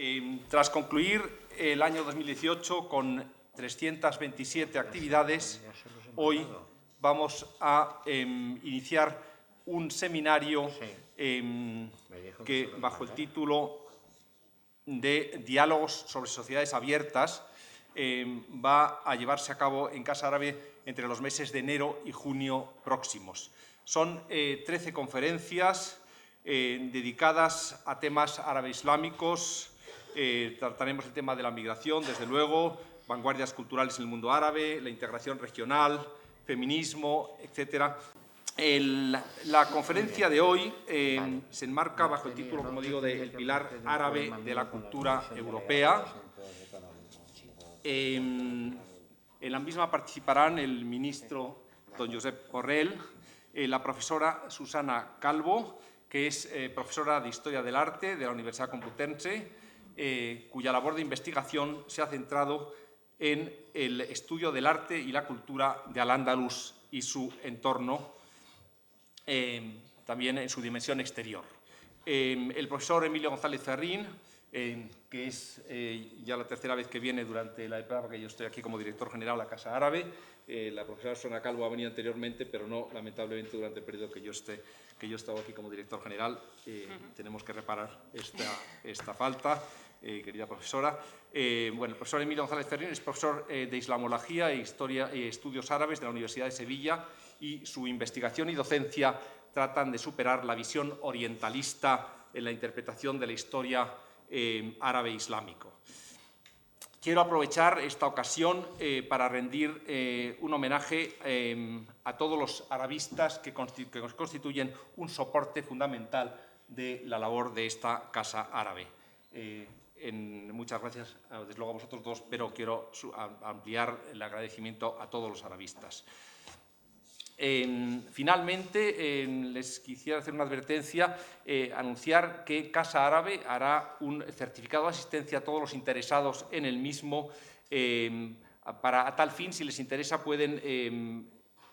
Eh, tras concluir el año 2018 con 327 actividades, hoy vamos a em, iniciar un seminario em, que, bajo el título de Diálogos sobre Sociedades Abiertas, em, va a llevarse a cabo en Casa Árabe entre los meses de enero y junio próximos. Son 13 eh, conferencias eh, dedicadas a temas árabe-islámicos. Eh, trataremos el tema de la migración, desde luego, vanguardias culturales en el mundo árabe, la integración regional, feminismo, etc. la conferencia de hoy eh, se enmarca bajo el título, como digo, de El pilar árabe de la cultura europea. en la misma participarán el ministro don Josep Correll, la profesora Susana Calvo, que es eh, profesora de Historia del Arte de la Universidad Complutense, eh, cuya labor de investigación se ha centrado en el estudio del arte y la cultura de Al-Ándalus y su entorno, eh, también en su dimensión exterior. el profesor Emilio González Ferrín, que es ya la tercera vez que viene durante la etapa que yo estoy aquí como director general de la Casa Árabe, la profesora Sona Calvo ha venido anteriormente, pero no, lamentablemente, durante el periodo que yo esté que yo estaba aquí como director general. Eh, tenemos que reparar esta, esta falta, eh, querida profesora. Eh, bueno, el profesor Emilio González Ferrín es profesor de Islamología e Historia y Estudios Árabes de la Universidad de Sevilla y su investigación y docencia tratan de superar la visión orientalista en la interpretación de la historia árabe islámico. Quiero aprovechar esta ocasión eh, para rendir eh, un homenaje a todos los arabistas que, constituyen un soporte fundamental de la labor de esta Casa Árabe. Eh, muchas gracias, desde luego a vosotros dos, pero quiero ampliar el agradecimiento a todos los arabistas finalmente, les quisiera hacer una advertencia, eh, anunciar que Casa Árabe hará un certificado de asistencia a todos los interesados en el mismo. Em, para a tal fin, si les interesa, pueden em,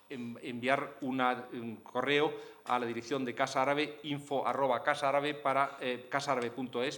em, enviar un correo a la dirección de Casa Árabe, info arroba casa para, eh,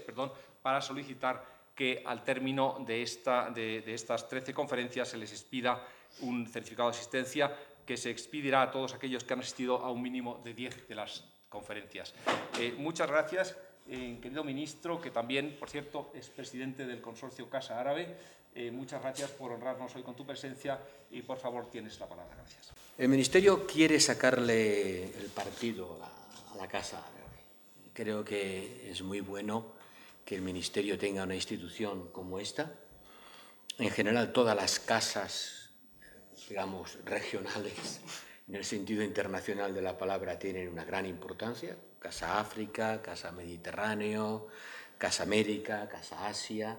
perdón, para solicitar que al término de, esta, de, de estas 13 conferencias se les expida un certificado de asistencia que se expedirá a todos aquellos que han asistido a un mínimo de 10 de las conferencias. Eh, muchas gracias, eh, querido ministro, que también, por cierto, es presidente del consorcio Casa Árabe. Eh, muchas gracias por honrarnos hoy con tu presencia y, por favor, tienes la palabra. Gracias. El Ministerio quiere sacarle el partido a la Casa Árabe. Creo que es muy bueno que el Ministerio tenga una institución como esta. En general, todas las casas digamos, regionales, en el sentido internacional de la palabra, tienen una gran importancia. Casa África, Casa Mediterráneo, Casa América, Casa Asia,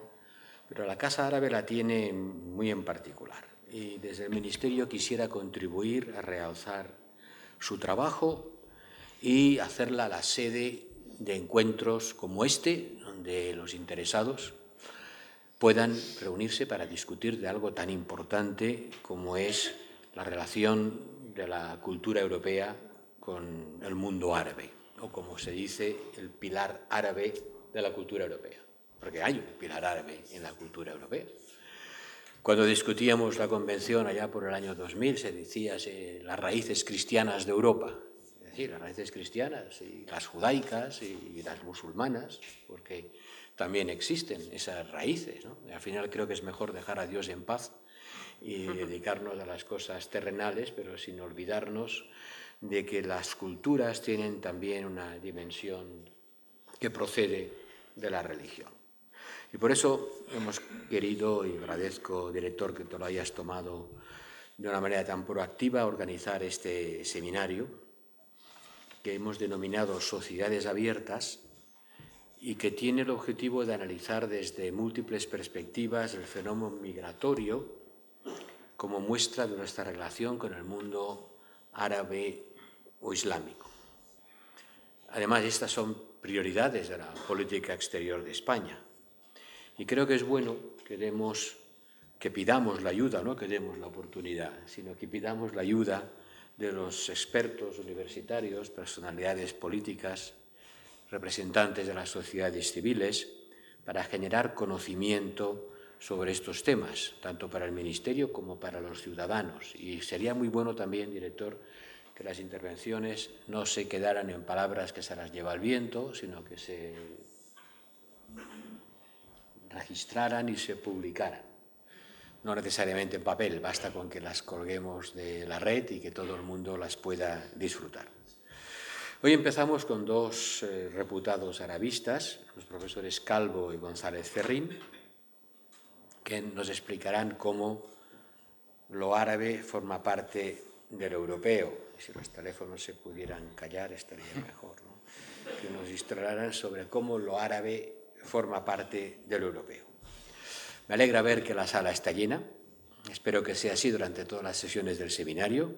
pero la Casa Árabe la tiene muy en particular. Y desde el Ministerio quisiera contribuir a realzar su trabajo y hacerla la sede de encuentros como este, donde los interesados puedan reunirse para discutir de algo tan importante como es la relación de la cultura europea con el mundo árabe, o como se dice, el pilar árabe de la cultura europea, porque hay un pilar árabe en la cultura europea. Cuando discutíamos la convención allá por el año 2000 se decía las raíces cristianas de Europa, decir, las raíces cristianas y las judaicas y las musulmanas, porque también existen esas raíces. Al final creo que es mejor dejar a Dios en paz y dedicarnos a las cosas terrenales, pero sin olvidarnos de que las culturas tienen también una dimensión que procede de la religión. Y por eso hemos querido, y agradezco, director, que te lo hayas tomado de una manera tan proactiva, organizar este seminario que hemos denominado Sociedades Abiertas, y que tiene el objetivo de analizar desde múltiples perspectivas el fenómeno migratorio como muestra de nuestra relación con el mundo árabe o islámico. Además, estas son prioridades de la política exterior de España. Y creo que es bueno que demos, que pidamos la ayuda, no que demos la oportunidad, sino que pidamos la ayuda de los expertos universitarios, personalidades políticas, representantes de las sociedades civiles, para generar conocimiento sobre estos temas, tanto para el Ministerio como para los ciudadanos. Y sería muy bueno también, director, que las intervenciones no se quedaran en palabras que se las lleva el viento, sino que se registraran y se publicaran. No necesariamente en papel, basta con que las colguemos de la red y que todo el mundo las pueda disfrutar. Hoy empezamos con dos eh, reputados arabistas, los profesores Calvo y González Ferrín, que nos explicarán cómo lo árabe forma parte del europeo. Si los teléfonos se pudieran callar estaría mejor. Que nos instruirán sobre cómo lo árabe forma parte del europeo. Me alegra ver que la sala está llena. Espero que sea así durante todas las sesiones del seminario.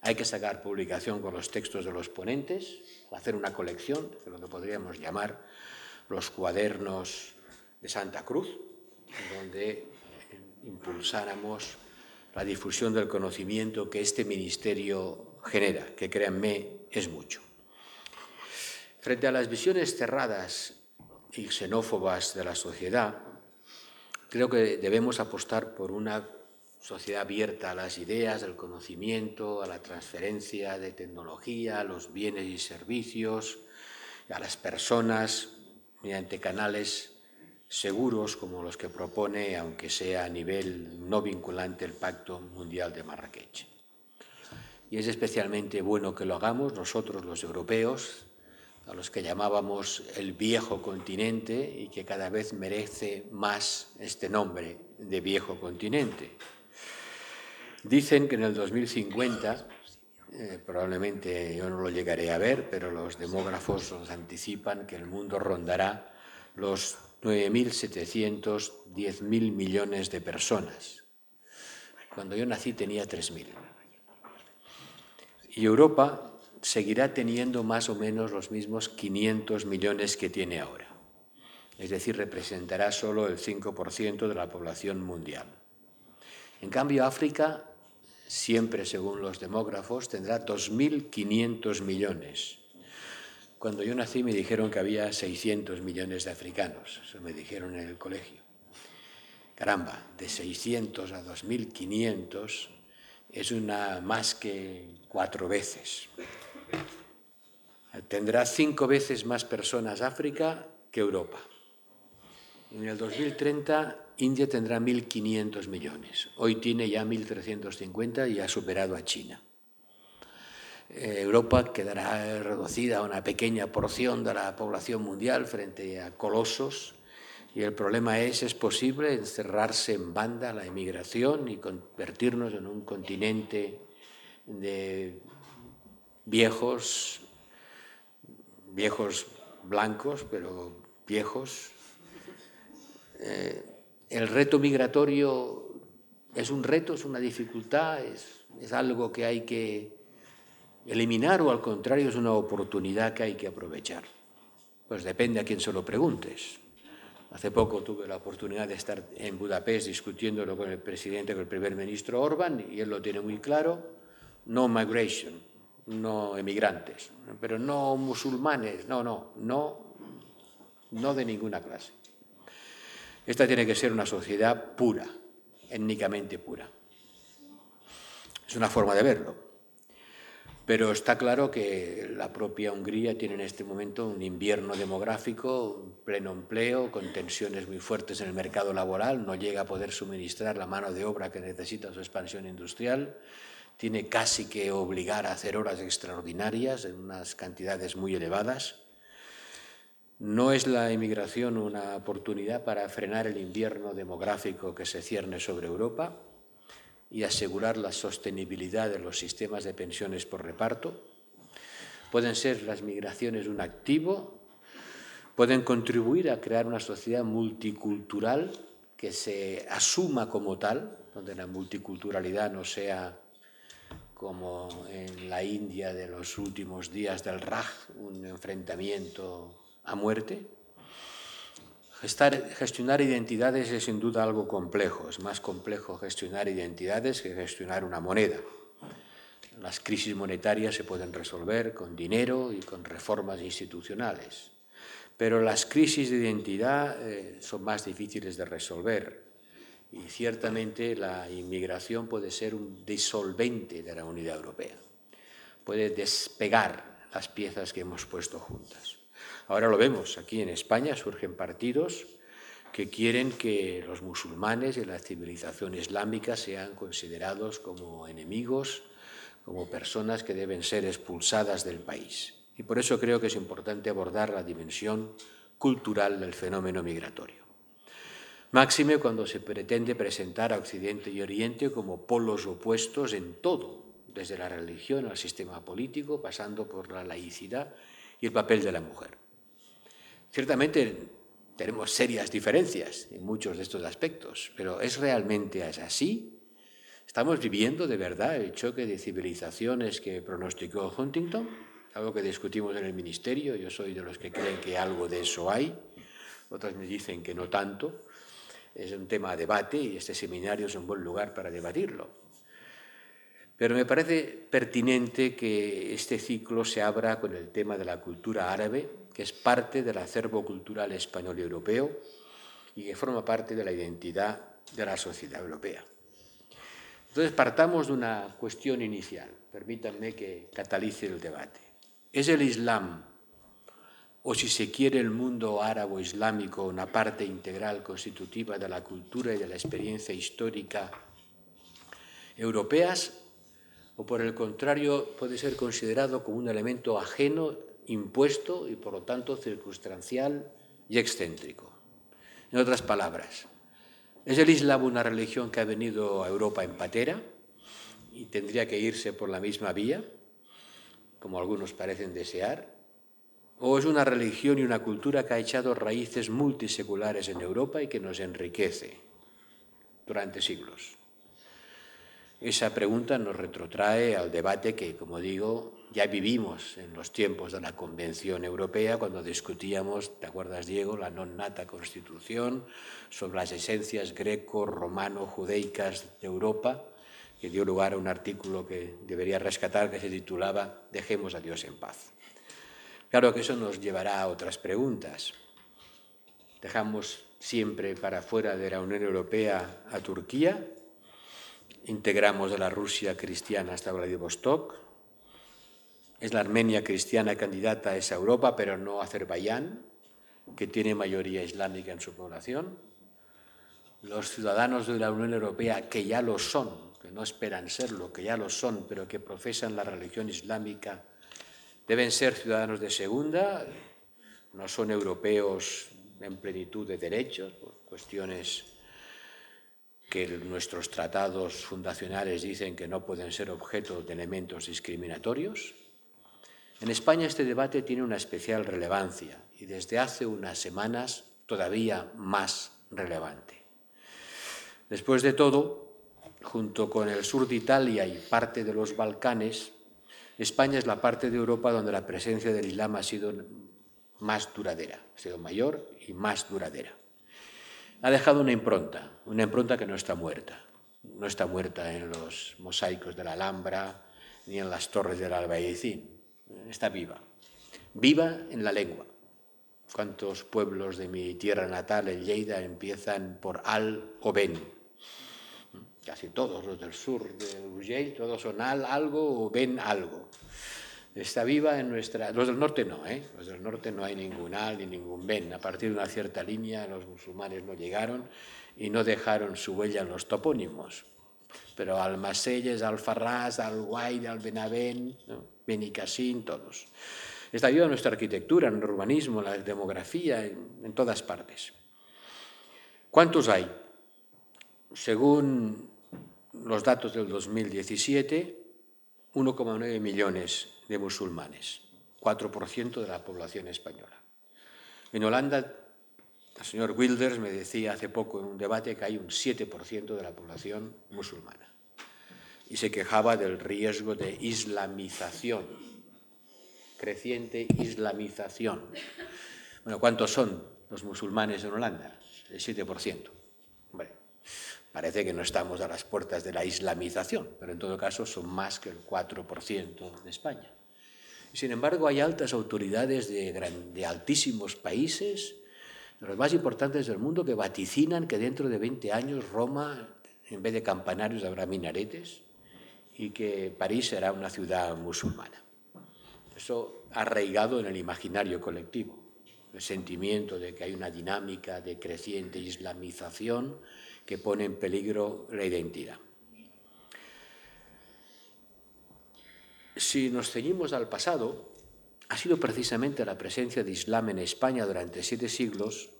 Hay que sacar publicación con los textos de los ponentes, hacer una colección de lo que podríamos llamar los cuadernos de Santa Cruz, donde impulsáramos la difusión del conocimiento que este ministerio genera, que créanme es mucho. Frente a las visiones cerradas y xenófobas de la sociedad, creo que debemos apostar por una sociedad abierta a las ideas, al conocimiento, a la transferencia de tecnología, a los bienes y servicios, a las personas, mediante canales seguros como los que propone, aunque sea a nivel no vinculante, el Pacto Mundial de Marrakech. Y es especialmente bueno que lo hagamos nosotros los europeos, a los que llamábamos el viejo continente y que cada vez merece más este nombre de viejo continente. Dicen que en el 2050, eh, probablemente yo no lo llegaré a ver, pero los demógrafos nos anticipan que el mundo rondará los 9.710.000 millones de personas. Cuando yo nací tenía 3.000. Y Europa seguirá teniendo más o menos los mismos 500 millones que tiene ahora. Es decir, representará solo el 5% de la población mundial. En cambio, África, siempre según los demógrafos, tendrá 2.500 millones cuando yo nací me dijeron que había 600 millones de africanos, eso me dijeron en el colegio. Caramba, de 600 a 2.500 es una más que cuatro veces. Tendrá cinco veces más personas África que Europa. En el 2030 India tendrá 1.500 millones. Hoy tiene ya 1.350 y ha superado a China. Eh, Europa quedará reducida a una pequeña porción de la población mundial frente a colosos y el problema es, ¿es posible encerrarse en banda la emigración y convertirnos en un continente de viejos, viejos blancos, pero viejos? Eh, el reto migratorio es un reto, es una dificultad, es algo que hay que eliminar o al contrario es una oportunidad que hay que aprovechar? Pues depende a quién se lo preguntes. Hace poco tuve la oportunidad de estar en Budapest discutiéndolo con el presidente, con el primer ministro Orbán, y él lo tiene muy claro, no migration, no emigrantes, pero no musulmanes, no, no, no, no de ninguna clase. Esta tiene que ser una sociedad pura, étnicamente pura. Es una forma de verlo. Pero está claro que la propia Hungría tiene en este momento un invierno demográfico, pleno empleo, con tensiones muy fuertes en el mercado laboral, no llega a poder suministrar la mano de obra que necesita su expansión industrial, tiene casi que obligar a hacer horas extraordinarias en unas cantidades muy elevadas. ¿No es la inmigración una oportunidad para frenar el invierno demográfico que se cierne sobre Europa? y asegurar la sostenibilidad de los sistemas de pensiones por reparto. Pueden ser las migraciones un activo, pueden contribuir a crear una sociedad multicultural que se asuma como tal, donde la multiculturalidad no sea como en la India de los últimos días del Raj, un enfrentamiento a muerte, gestionar identidades es sin duda algo complejo. Es más complejo gestionar identidades que gestionar una moneda. Las crisis monetarias se pueden resolver con dinero y con reformas institucionales, pero las crisis de identidad eh, son más difíciles de resolver y ciertamente la inmigración puede ser un disolvente de la unidad europea, puede despegar las piezas que hemos puesto juntas. Ahora lo vemos, aquí en España surgen partidos que quieren que los musulmanes y la civilización islámica sean considerados como enemigos, como personas que deben ser expulsadas del país. Y por eso creo que es importante abordar la dimensión cultural del fenómeno migratorio. Máxime cuando se pretende presentar a Occidente y Oriente como polos opuestos en todo, desde la religión al sistema político, pasando por la laicidad y el papel de la mujer. Ciertamente tenemos serias diferencias en muchos de estos aspectos, pero ¿es realmente así? ¿Estamos viviendo de verdad el choque de civilizaciones que pronosticó Huntington? Algo que discutimos en el Ministerio, yo soy de los que creen que algo de eso hay, otras me dicen que no tanto, es un tema a debate y este seminario es un buen lugar para debatirlo. Pero me parece pertinente que este ciclo se abra con el tema de la cultura árabe, que es parte del acervo cultural español y europeo y que forma parte de la identidad de la sociedad europea. Entonces partamos de una cuestión inicial, permítanme que catalice el debate. ¿Es el Islam o si se quiere el mundo árabe-islámico una parte integral constitutiva de la cultura y de la experiencia histórica europeas, o por el contrario puede ser considerado como un elemento ajeno, impuesto y por lo tanto circunstancial y excéntrico. En otras palabras, ¿es el Islam una religión que ha venido a Europa en patera y tendría que irse por la misma vía, como algunos parecen desear? ¿O es una religión y una cultura que ha echado raíces multiseculares en Europa y que nos enriquece durante siglos? Esa pregunta nos retrotrae al debate que, como digo, ya vivimos en los tiempos de la Convención Europea, cuando discutíamos, ¿te acuerdas, Diego?, la non nata constitución sobre las esencias greco-romano-judaicas de Europa, que dio lugar a un artículo que debería rescatar que se titulaba Dejemos a Dios en paz. Claro que eso nos llevará a otras preguntas. Dejamos siempre para fuera de la Unión Europea a Turquía, integramos a la Rusia cristiana hasta Vladivostok, es la Armenia cristiana candidata a esa Europa, pero no Azerbaiyán, que tiene mayoría islámica en su población. Los ciudadanos de la Unión Europea, que ya lo son, que no esperan serlo, que ya lo son, pero que profesan la religión islámica, Deben ser ciudadanos de segunda, no son europeos en plenitud de derechos, por cuestiones que nuestros tratados fundacionales dicen que no pueden ser objeto de elementos discriminatorios. En España este debate tiene una especial relevancia y desde hace unas semanas todavía más relevante. Después de todo, junto con el sur de Italia y parte de los Balcanes, España es la parte de Europa donde la presencia del Islam ha sido más duradera, ha sido mayor y más duradera. Ha dejado una impronta, una impronta que no está muerta. No está muerta en los mosaicos de la Alhambra ni en las torres del Albaicín. Está viva. Viva en la lengua. ¿Cuántos pueblos de mi tierra natal, en Lleida, empiezan por al o ben? Casi todos los del sur de Urgell, todos son al, algo o ven algo. Está viva en nuestra... Los del norte no, ¿eh? Los del norte no hay ningún al ni ningún ben. A partir de una cierta línea los musulmanes no llegaron y no dejaron su huella en los topónimos. Pero Almacelles, Alfarrás, Alguaire, Albenavén, ¿no? Benicasín, todos. Está viva en nuestra arquitectura, en el urbanismo, en la demografía, en todas partes. ¿Cuántos hay? Según los datos del 2017, 1,9 millones de musulmanes, 4% de la población española. En Holanda, el señor Wilders me decía hace poco en un debate que hay un 7% de la población musulmana y se quejaba del riesgo de islamización, creciente islamización. Bueno, ¿cuántos son los musulmanes en Holanda? El 7%. Parece que no estamos a las puertas de la islamización, pero en todo caso son más que el 4% de España. Sin embargo, hay altas autoridades de, de altísimos países, de los más importantes del mundo, que vaticinan que dentro de 20 años Roma, en vez de campanarios, habrá minaretes y que París será una ciudad musulmana. Eso arraigado en el imaginario colectivo, el sentimiento de que hay una dinámica de creciente islamización que pone en peligro la identidad. Si nos ceñimos al pasado, ha sido precisamente la presencia de Islam en España durante siete siglos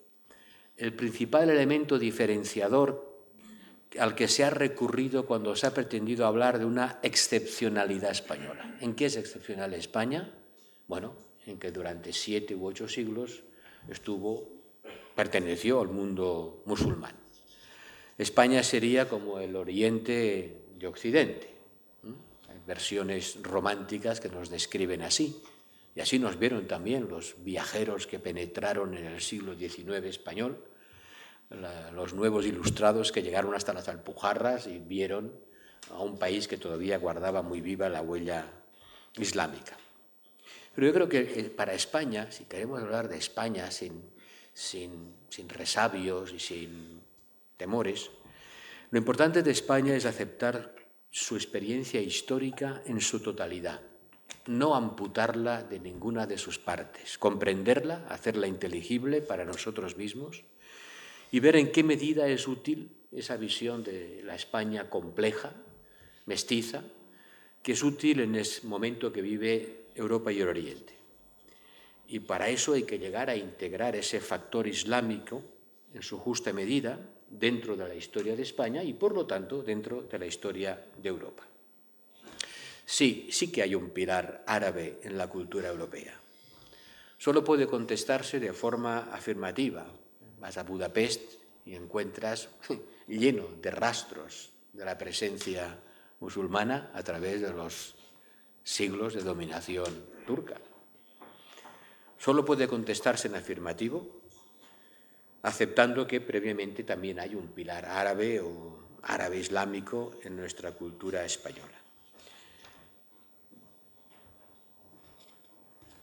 el principal elemento diferenciador al que se ha recurrido cuando se ha pretendido hablar de una excepcionalidad española. ¿En qué es excepcional España? Bueno, en que durante siete u ocho siglos estuvo, perteneció al mundo musulmán. España sería como el oriente de Occidente versiones románticas que nos describen así. Y así nos vieron también los viajeros que penetraron en el siglo XIX español, los nuevos ilustrados que llegaron hasta las Alpujarras y vieron a un país que todavía guardaba muy viva la huella islámica. Pero yo creo que eh, para España, si queremos hablar de España sin, sin, sin resabios y sin temores, lo importante de España es aceptar su experiencia histórica en su totalidad, no amputarla de ninguna de sus partes, comprenderla, hacerla inteligible para nosotros mismos y ver en qué medida es útil esa visión de la España compleja, mestiza, que es útil en ese momento que vive Europa y el Oriente. Y para eso hay que llegar a integrar ese factor islámico en su justa medida, dentro de la historia de España y, por lo tanto, dentro de la historia de Europa. Sí, sí que hay un pilar árabe en la cultura europea. Solo puede contestarse de forma afirmativa. Vas a Budapest y encuentras lleno de rastros de la presencia musulmana a través de los siglos de dominación turca. Solo puede contestarse en afirmativo aceptando que previamente también hay un pilar árabe o árabe islámico en nuestra cultura española.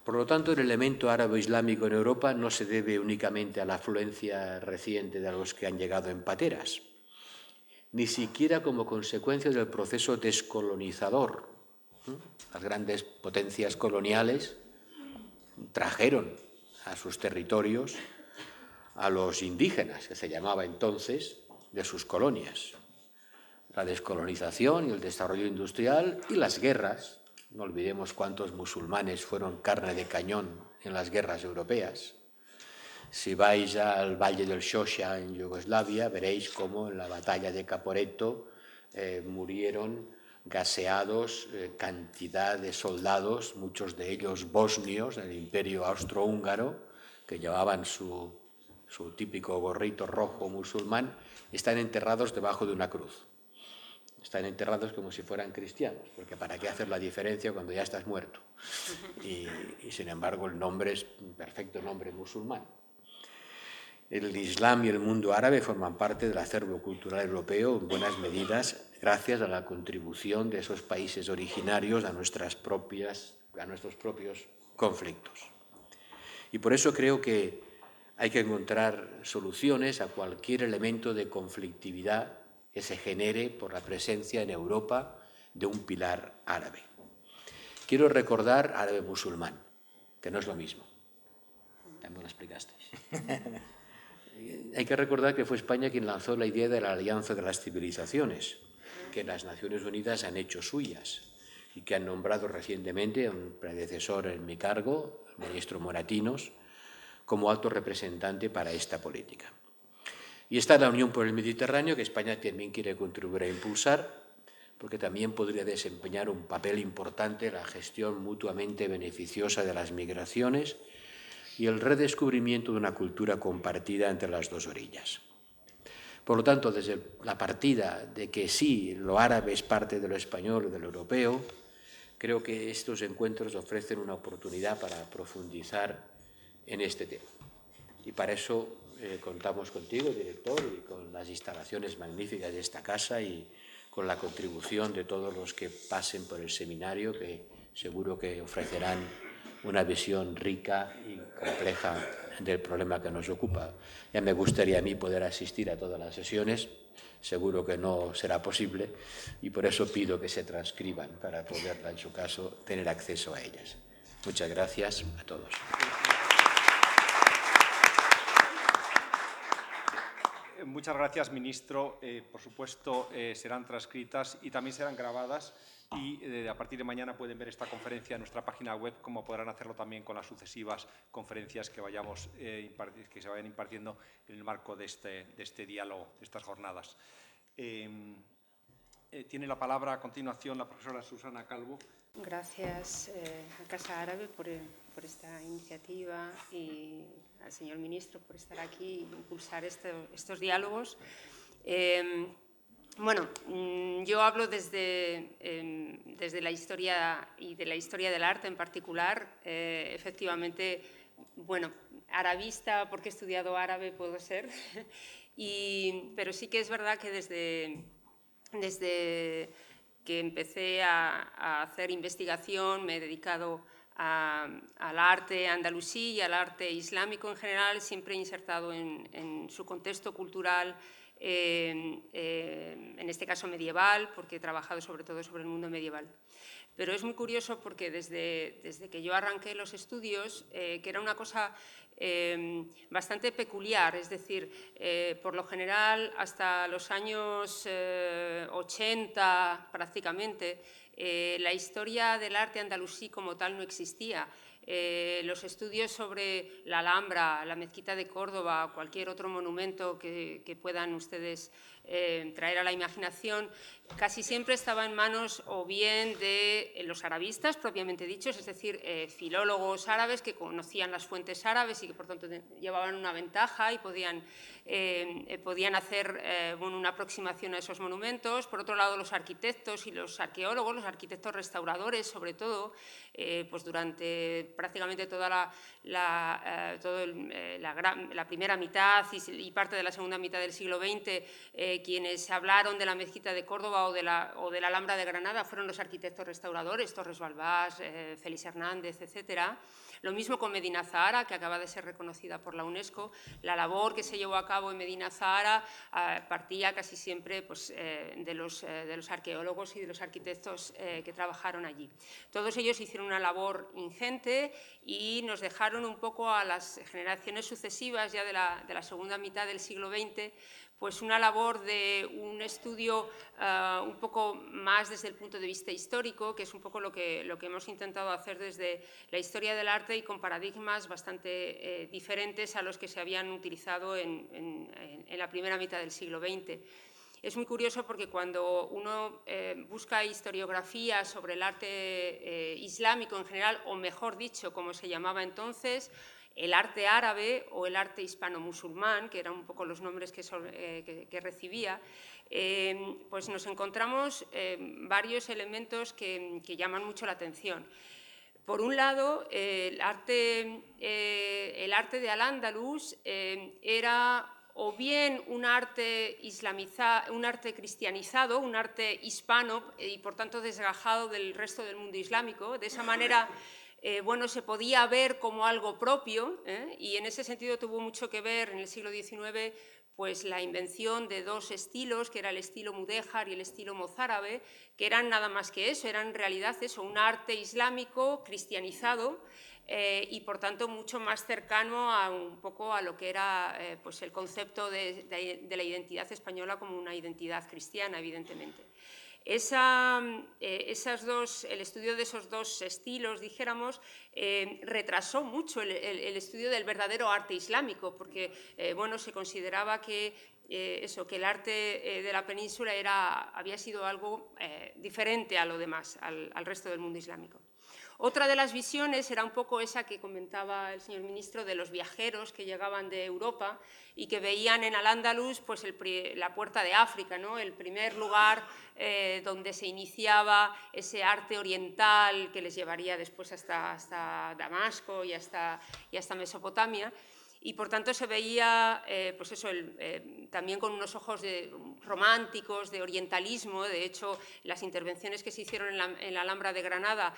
Por lo tanto, el elemento árabe islámico en Europa no se debe únicamente a la afluencia reciente de los que han llegado en pateras, ni siquiera como consecuencia del proceso descolonizador. Las grandes potencias coloniales trajeron a sus territorios a los indígenas, que se llamaba entonces, de sus colonias. La descolonización y el desarrollo industrial y las guerras. No olvidemos cuántos musulmanes fueron carne de cañón en las guerras europeas. Si vais al Valle del Shosha en Yugoslavia, veréis cómo en la batalla de Caporetto eh, murieron gaseados eh, cantidad de soldados, muchos de ellos bosnios del imperio austrohúngaro, que llevaban su su típico gorrito rojo musulmán, están enterrados debajo de una cruz. Están enterrados como si fueran cristianos, porque ¿para qué hacer la diferencia cuando ya estás muerto? Y, sin embargo el nombre es un perfecto nombre musulmán. El Islam y el mundo árabe forman parte del acervo cultural europeo en buenas medidas gracias a la contribución de esos países originarios a, nuestras propias, a nuestros propios conflictos. Y por eso creo que hay que encontrar soluciones a cualquier elemento de conflictividad que se genere por la presencia en Europa de un pilar árabe. Quiero recordar árabe musulmán, que no es lo mismo. También lo explicasteis. hay que recordar que fue España quien lanzó la idea de la alianza de las civilizaciones, que las Naciones Unidas han hecho suyas y que han nombrado recientemente a un predecesor en mi cargo, el ministro Moratinos, como alto representante para esta política. Y está la Unión por el Mediterráneo, que España también quiere contribuir a impulsar, porque también podría desempeñar un papel importante en la gestión mutuamente beneficiosa de las migraciones y el redescubrimiento de una cultura compartida entre las dos orillas. Por lo tanto, desde la partida de que sí, lo árabe es parte de lo español y de lo europeo, creo que estos encuentros ofrecen una oportunidad para profundizar en este tema. Y para eso eh, contamos contigo, director, y con las instalaciones magníficas de esta casa y con la contribución de todos los que pasen por el seminario, que seguro que ofrecerán una visión rica y compleja del problema que nos ocupa. Ya me gustaría a mí poder asistir a todas las sesiones, seguro que no será posible y por eso pido que se transcriban para poder, en su caso, tener acceso a ellas. Muchas gracias a todos. Muchas gracias, ministro. Eh, por supuesto, eh, serán transcritas y también serán grabadas y eh, a partir de mañana pueden ver esta conferencia en nuestra página web, como podrán hacerlo también con las sucesivas conferencias que, vayamos, que se vayan impartiendo en el marco de este, de este diálogo, de estas jornadas. tiene la palabra a continuación la profesora Susana Calvo. Gracias a Casa Árabe por, por esta iniciativa y al señor ministro por estar aquí e impulsar estos diálogos. Em, bueno, mm, yo hablo desde, em, desde la historia y de la historia del arte en particular. Eh, efectivamente, bueno, arabista, porque he estudiado árabe, puedo ser, y, pero sí que es verdad que desde, desde que empecé a, a hacer investigación me he dedicado al arte andalusí y al arte islámico en general, siempre insertado en, su contexto cultural, eh, en este caso medieval, porque he trabajado sobre todo sobre el mundo medieval. Pero es muy curioso porque desde, desde que yo arranqué los estudios, eh, que era una cosa eh, bastante peculiar, es decir, por lo general hasta los años 80 prácticamente, eh, la historia del arte andalusí como tal no existía. Eh, los estudios sobre la Alhambra, la Mezquita de Córdoba, cualquier otro monumento que, puedan ustedes eh, traer a la imaginación, casi siempre estaba en manos o bien de eh, los arabistas propiamente dichos, es decir, eh, filólogos árabes que conocían las fuentes árabes y que por tanto llevaban una ventaja y podían, podían hacer una aproximación a esos monumentos. Por otro lado, los arquitectos y los arqueólogos, los arquitectos restauradores sobre todo, pues durante prácticamente toda la, primera mitad y, parte de la segunda mitad del siglo XX, quienes hablaron de la mezquita de Córdoba o de, la, o de la Alhambra de Granada fueron los arquitectos restauradores, Torres Balbás, eh, Félix Hernández, etcétera. Lo mismo con Medina Zahara, que acaba de ser reconocida por la UNESCO. La labor que se llevó a cabo en Medina Zahara eh, partía casi siempre pues, eh, de, los, de, los, arqueólogos y de los arquitectos que trabajaron allí. Todos ellos hicieron una labor ingente y nos dejaron un poco a las generaciones sucesivas ya de la, de la segunda mitad del siglo XX pues una labor de un estudio eh, un poco más desde el punto de vista histórico, que es un poco lo que, hemos intentado hacer desde la historia del arte y con paradigmas bastante eh, diferentes a los que se habían utilizado en, la primera mitad del siglo XX. Es muy curioso porque cuando uno eh, busca historiografía sobre el arte islámico en general, o mejor dicho, como se llamaba entonces, el arte árabe o el arte hispano-musulmán, que eran un poco los nombres que, eh, recibía, eh, pues nos encontramos eh, varios elementos que, llaman mucho la atención. Por un lado, el arte, de Al-Ándalus era o bien un arte, islamizado, un arte cristianizado, un arte hispano y por tanto desgajado del resto del mundo islámico. De esa manera eh, bueno, se podía ver como algo propio ¿eh? y en ese sentido tuvo mucho que ver en el siglo XIX pues la invención de dos estilos, que era el estilo mudéjar y el estilo mozárabe, que eran nada más que eso, eran en realidad eso, un arte islámico cristianizado eh, y por tanto mucho más cercano a un poco a lo que era pues el concepto de la identidad española como una identidad cristiana, evidentemente. Eh, esas dos, el estudio de esos dos estilos, dijéramos, eh, retrasó mucho el, estudio del verdadero arte islámico, porque eh, bueno, se consideraba que, eso, que el arte de la península era, había sido algo diferente a lo demás, al resto del mundo islámico. Otra de las visiones era un poco esa que comentaba el señor ministro de los viajeros que llegaban de Europa y que veían en Al-Ándalus pues la puerta de África, ¿no? el primer lugar eh, donde se iniciaba ese arte oriental que les llevaría después hasta, Damasco y hasta, y hasta Mesopotamia y por tanto se veía, eh, pues eso, eh, también con unos ojos de, románticos, de orientalismo. De hecho, las intervenciones que se hicieron en la, Alhambra de Granada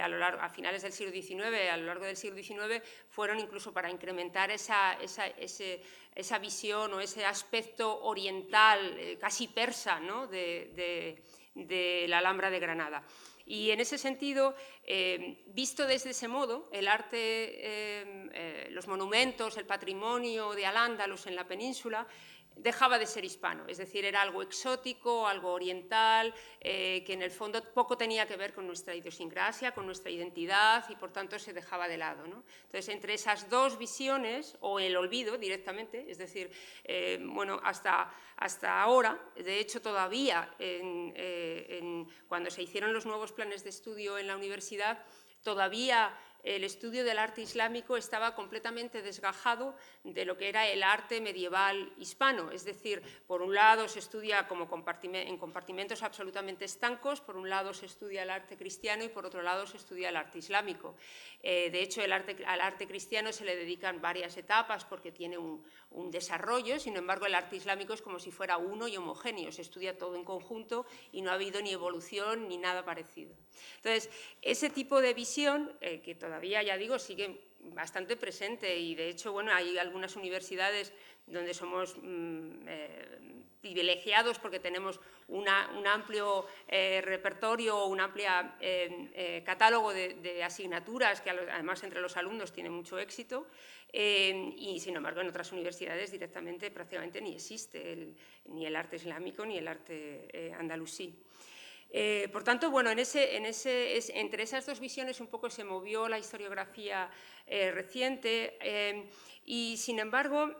a, lo largo, a, finales del siglo XIX, a lo largo del siglo XIX, fueron incluso para incrementar esa, esa, visión o ese aspecto oriental, casi persa, ¿no? de, de la Alhambra de Granada. Y en ese sentido, eh, visto desde ese modo, el arte, eh, eh, los monumentos, el patrimonio de Al-Ándalus en la península dejaba de ser hispano, es decir, era algo exótico, algo oriental, eh, que en el fondo poco tenía que ver con nuestra idiosincrasia, con nuestra identidad y por tanto se dejaba de lado. Entonces, entre esas dos visiones, o el olvido directamente, es decir, eh, bueno, hasta, hasta ahora, de hecho todavía eh, cuando se hicieron los nuevos planes de estudio en la universidad, todavía el estudio del arte islámico estaba completamente desgajado de lo que era el arte medieval hispano. Es decir, por un lado se estudia como en compartimentos absolutamente estancos, por un lado se estudia el arte cristiano y por otro lado se estudia el arte islámico. Eh, de hecho, el arte, al arte cristiano se le dedican varias etapas porque tiene un, desarrollo, sin embargo, el arte islámico es como si fuera uno y homogéneo, se estudia todo en conjunto y no ha habido ni evolución ni nada parecido. Entonces, ese tipo de visión, eh, que ya digo, sigue bastante presente y de hecho, bueno, hay algunas universidades donde somos mm, eh, privilegiados porque tenemos un amplio eh, repertorio, un amplio eh, catálogo de, asignaturas que además entre los alumnos tiene mucho éxito y sin embargo en otras universidades directamente prácticamente ni existe ni el arte islámico ni el arte andalusí. Por tanto, bueno, en ese, en ese, entre esas dos visiones un poco se movió la historiografía reciente y, sin embargo,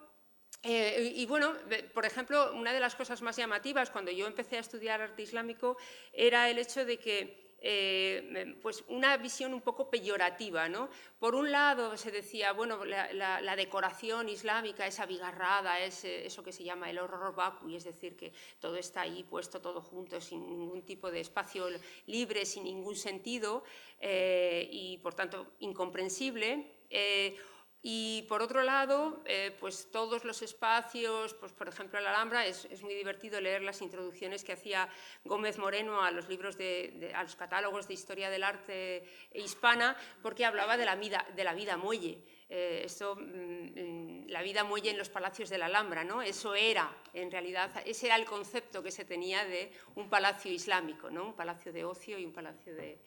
eh, y bueno, por ejemplo, una de las cosas más llamativas cuando yo empecé a estudiar arte islámico era el hecho de que eh, pues una visión un poco peyorativa. ¿no? Por un lado se decía, bueno, la, decoración islámica es abigarrada, es eh, eso que se llama el horror vacui, es decir, que todo está ahí puesto todo junto, sin ningún tipo de espacio libre, sin ningún sentido y por tanto incomprensible. Y por otro lado, eh, pues todos los espacios, pues por ejemplo la Alhambra, es, muy divertido leer las introducciones que hacía Gómez Moreno a los libros de, a los catálogos de historia del arte hispana, porque hablaba de la vida, de la vida muelle. Eh, esto, mm, mm, la vida muelle en los palacios de la Alhambra, ¿no? Eso era, en realidad, ese era el concepto que se tenía de un palacio islámico, ¿no? Un palacio de ocio y un palacio de...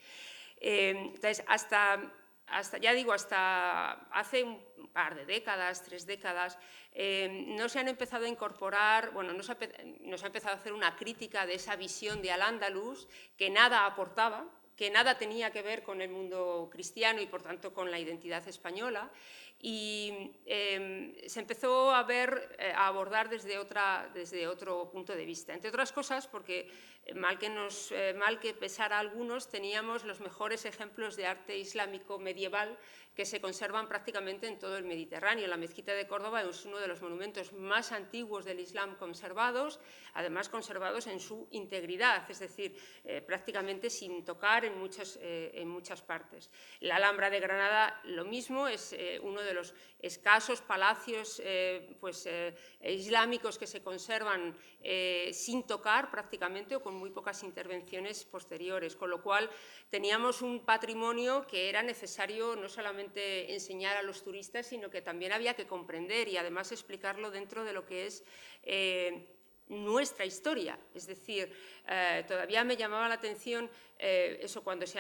Eh, entonces, hasta hasta, ya digo, hasta hace un par de décadas, tres décadas, eh, no se han empezado a incorporar, bueno, no se, ha, empezado a hacer una crítica de esa visión de Al-Ándalus que nada aportaba, que nada tenía que ver con el mundo cristiano y por tanto con la identidad española, y em, se empezó a ver, eh, a abordar desde, otra, desde otro punto de vista. Entre otras cosas, porque mal que, nos, eh, mal que pesara a algunos, teníamos los mejores ejemplos de arte islámico medieval que se conservan prácticamente en todo el Mediterráneo. La mezquita de Córdoba es uno de los monumentos más antiguos del Islam conservados, además conservados en su integridad, es decir, eh, prácticamente sin tocar en muchas, eh, en muchas partes. La Alhambra de Granada, lo mismo, es uno de los escasos palacios pues, islámicos que se conservan sin tocar prácticamente o con muy pocas intervenciones posteriores, con lo cual teníamos un patrimonio que era necesario no solamente enseñar a los turistas, sino que también había que comprender y además explicarlo dentro de lo que es eh, nuestra historia. Es decir, eh, todavía me llamaba la atención eh, eso cuando se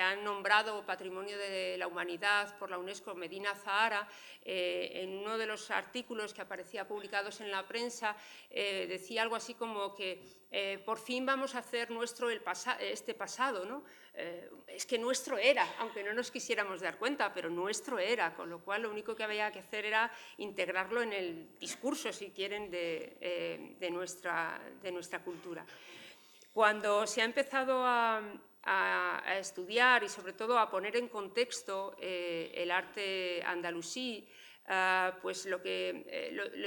han, nombrado Patrimonio de la Humanidad por la UNESCO Medina Zahara, en uno de los artículos que aparecía publicados en la prensa, decía algo así como que por fin vamos a hacer nuestro este pasado. Eh, es que nuestro era, aunque no nos quisiéramos dar cuenta, pero nuestro era, con lo cual lo único que había que hacer era integrarlo en el discurso, si quieren, de, eh, nuestra, cultura. Cuando se ha empezado a, estudiar y sobre todo a poner en contexto eh, el arte andalusí, pues lo,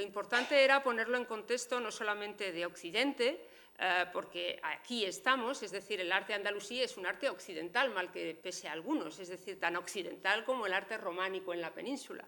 importante era ponerlo en contexto no solamente de Occidente, eh, porque aquí estamos, es decir, el arte andalusí es un arte occidental, mal que pese a algunos, es decir, tan occidental como el arte románico en la península.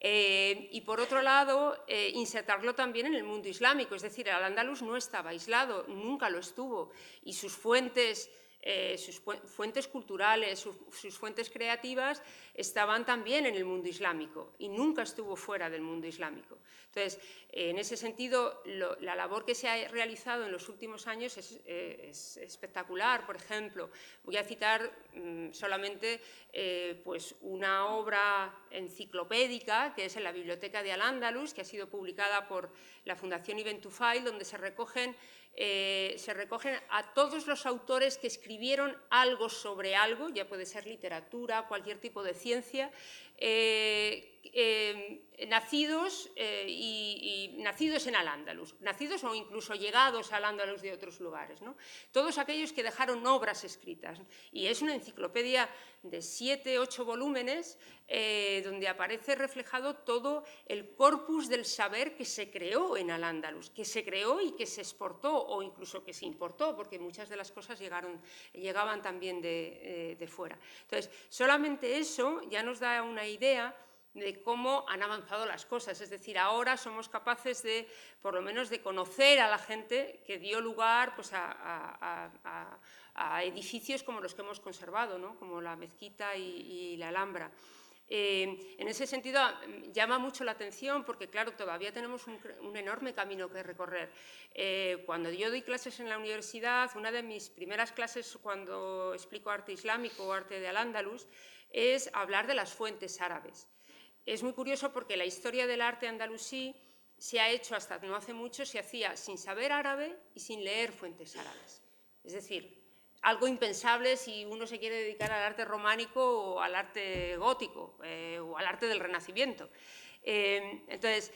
Eh, y por otro lado, eh, insertarlo también en el mundo islámico, es decir, el andaluz no estaba aislado, nunca lo estuvo, y sus fuentes eh, sus fuentes culturales, sus, fuentes creativas estaban también en el mundo islámico y nunca estuvo fuera del mundo islámico. Entonces, en ese sentido, la labor que se ha realizado en los últimos años es, eh, espectacular. Por ejemplo, voy a citar mm, solamente eh, pues una obra enciclopédica que es en la Biblioteca de Al-Ándalus, que ha sido publicada por la Fundación Ibn Tufail, donde se recogen eh, se recogen a todos los autores que escribieron algo sobre algo, ya puede ser literatura, cualquier tipo de ciencia, eh, eh, nacidos, y, nacidos en Al-Ándalus, nacidos o incluso llegados al Ándalus de otros lugares. Todos aquellos que dejaron obras escritas. Y es una enciclopedia de siete, ocho volúmenes eh, donde aparece reflejado todo el corpus del saber que se creó en Al-Ándalus, que se creó y que se exportó o incluso que se importó, porque muchas de las cosas llegaron, llegaban también de, eh, de fuera. Entonces, solamente eso ya nos da una idea de cómo han avanzado las cosas. Es decir, ahora somos capaces de, por lo menos, de conocer a la gente que dio lugar pues, a, edificios como los que hemos conservado, ¿no? como la mezquita y, la Alhambra. Eh, en ese sentido, llama mucho la atención porque, claro, todavía tenemos un, enorme camino que recorrer. Eh, cuando yo doy clases en la universidad, una de mis primeras clases cuando explico arte islámico o arte de Al-Ándalus es hablar de las fuentes árabes. Es muy curioso porque la historia del arte andalusí se ha hecho hasta no hace mucho, se hacía sin saber árabe y sin leer fuentes árabes. Es decir, algo impensable si uno se quiere dedicar al arte románico o al arte gótico eh, o al arte del Renacimiento. Eh, entonces,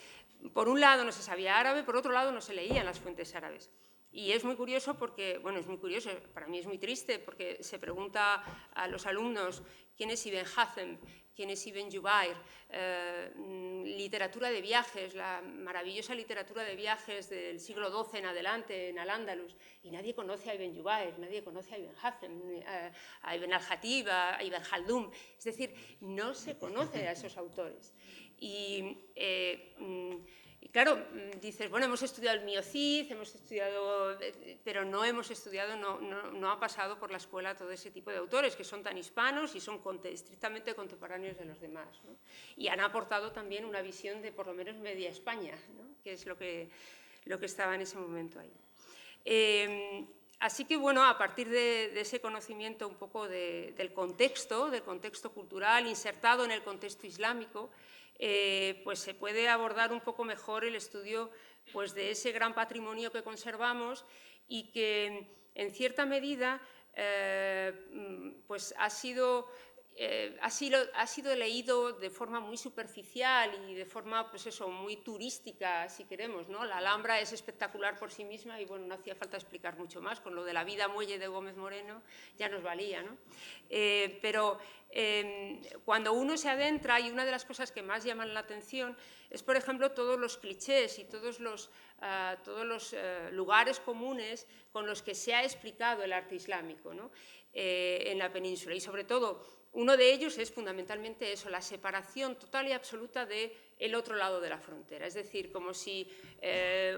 por un lado no se sabía árabe, por otro lado no se leían las fuentes árabes. Y es muy curioso porque, bueno, es muy curioso, para mí es muy triste porque se pregunta a los alumnos quién es Ibn Hazm, quién es Ibn Jubair, eh, mm, literatura de viajes, la maravillosa literatura de viajes del siglo XII en adelante en Al-Ándalus, y nadie conoce a Ibn Jubair, nadie conoce a Ibn Hazm, eh, a Ibn al-Hatib, a Ibn Haldun, es decir, no se conoce a esos autores. Y eh, mm, y claro, mm, dices, bueno, hemos estudiado el miocid, hemos estudiado, pero no hemos estudiado, no, no, ha pasado por la escuela todo ese tipo de autores que son tan hispanos y son estrictamente contemporáneos de los demás. Y han aportado también una visión de por lo menos media España, que es lo que, lo que estaba en ese momento ahí. Em, así que, bueno, a partir de, ese conocimiento un poco del contexto, del contexto cultural, insertado en el contexto islámico, eh, pues se puede abordar un poco mejor el estudio pues, de ese gran patrimonio que conservamos y que, en cierta medida, eh, pues ha sido eh, ha, sido, ha, sido, leído de forma muy superficial y de forma, pues eso, muy turística, si queremos, ¿no? La Alhambra es espectacular por sí misma y, bueno, no hacía falta explicar mucho más, con lo de la vida muelle de Gómez Moreno ya nos valía, ¿no? Eh, pero em, cuando uno se adentra, y una de las cosas que más llaman la atención es, por ejemplo, todos los clichés y todos los, ah, todos los eh, lugares comunes con los que se ha explicado el arte islámico, ¿no? en la península y, sobre todo, uno de ellos es fundamentalmente eso, la separación total y absoluta de el otro lado de la frontera, es decir, como si eh,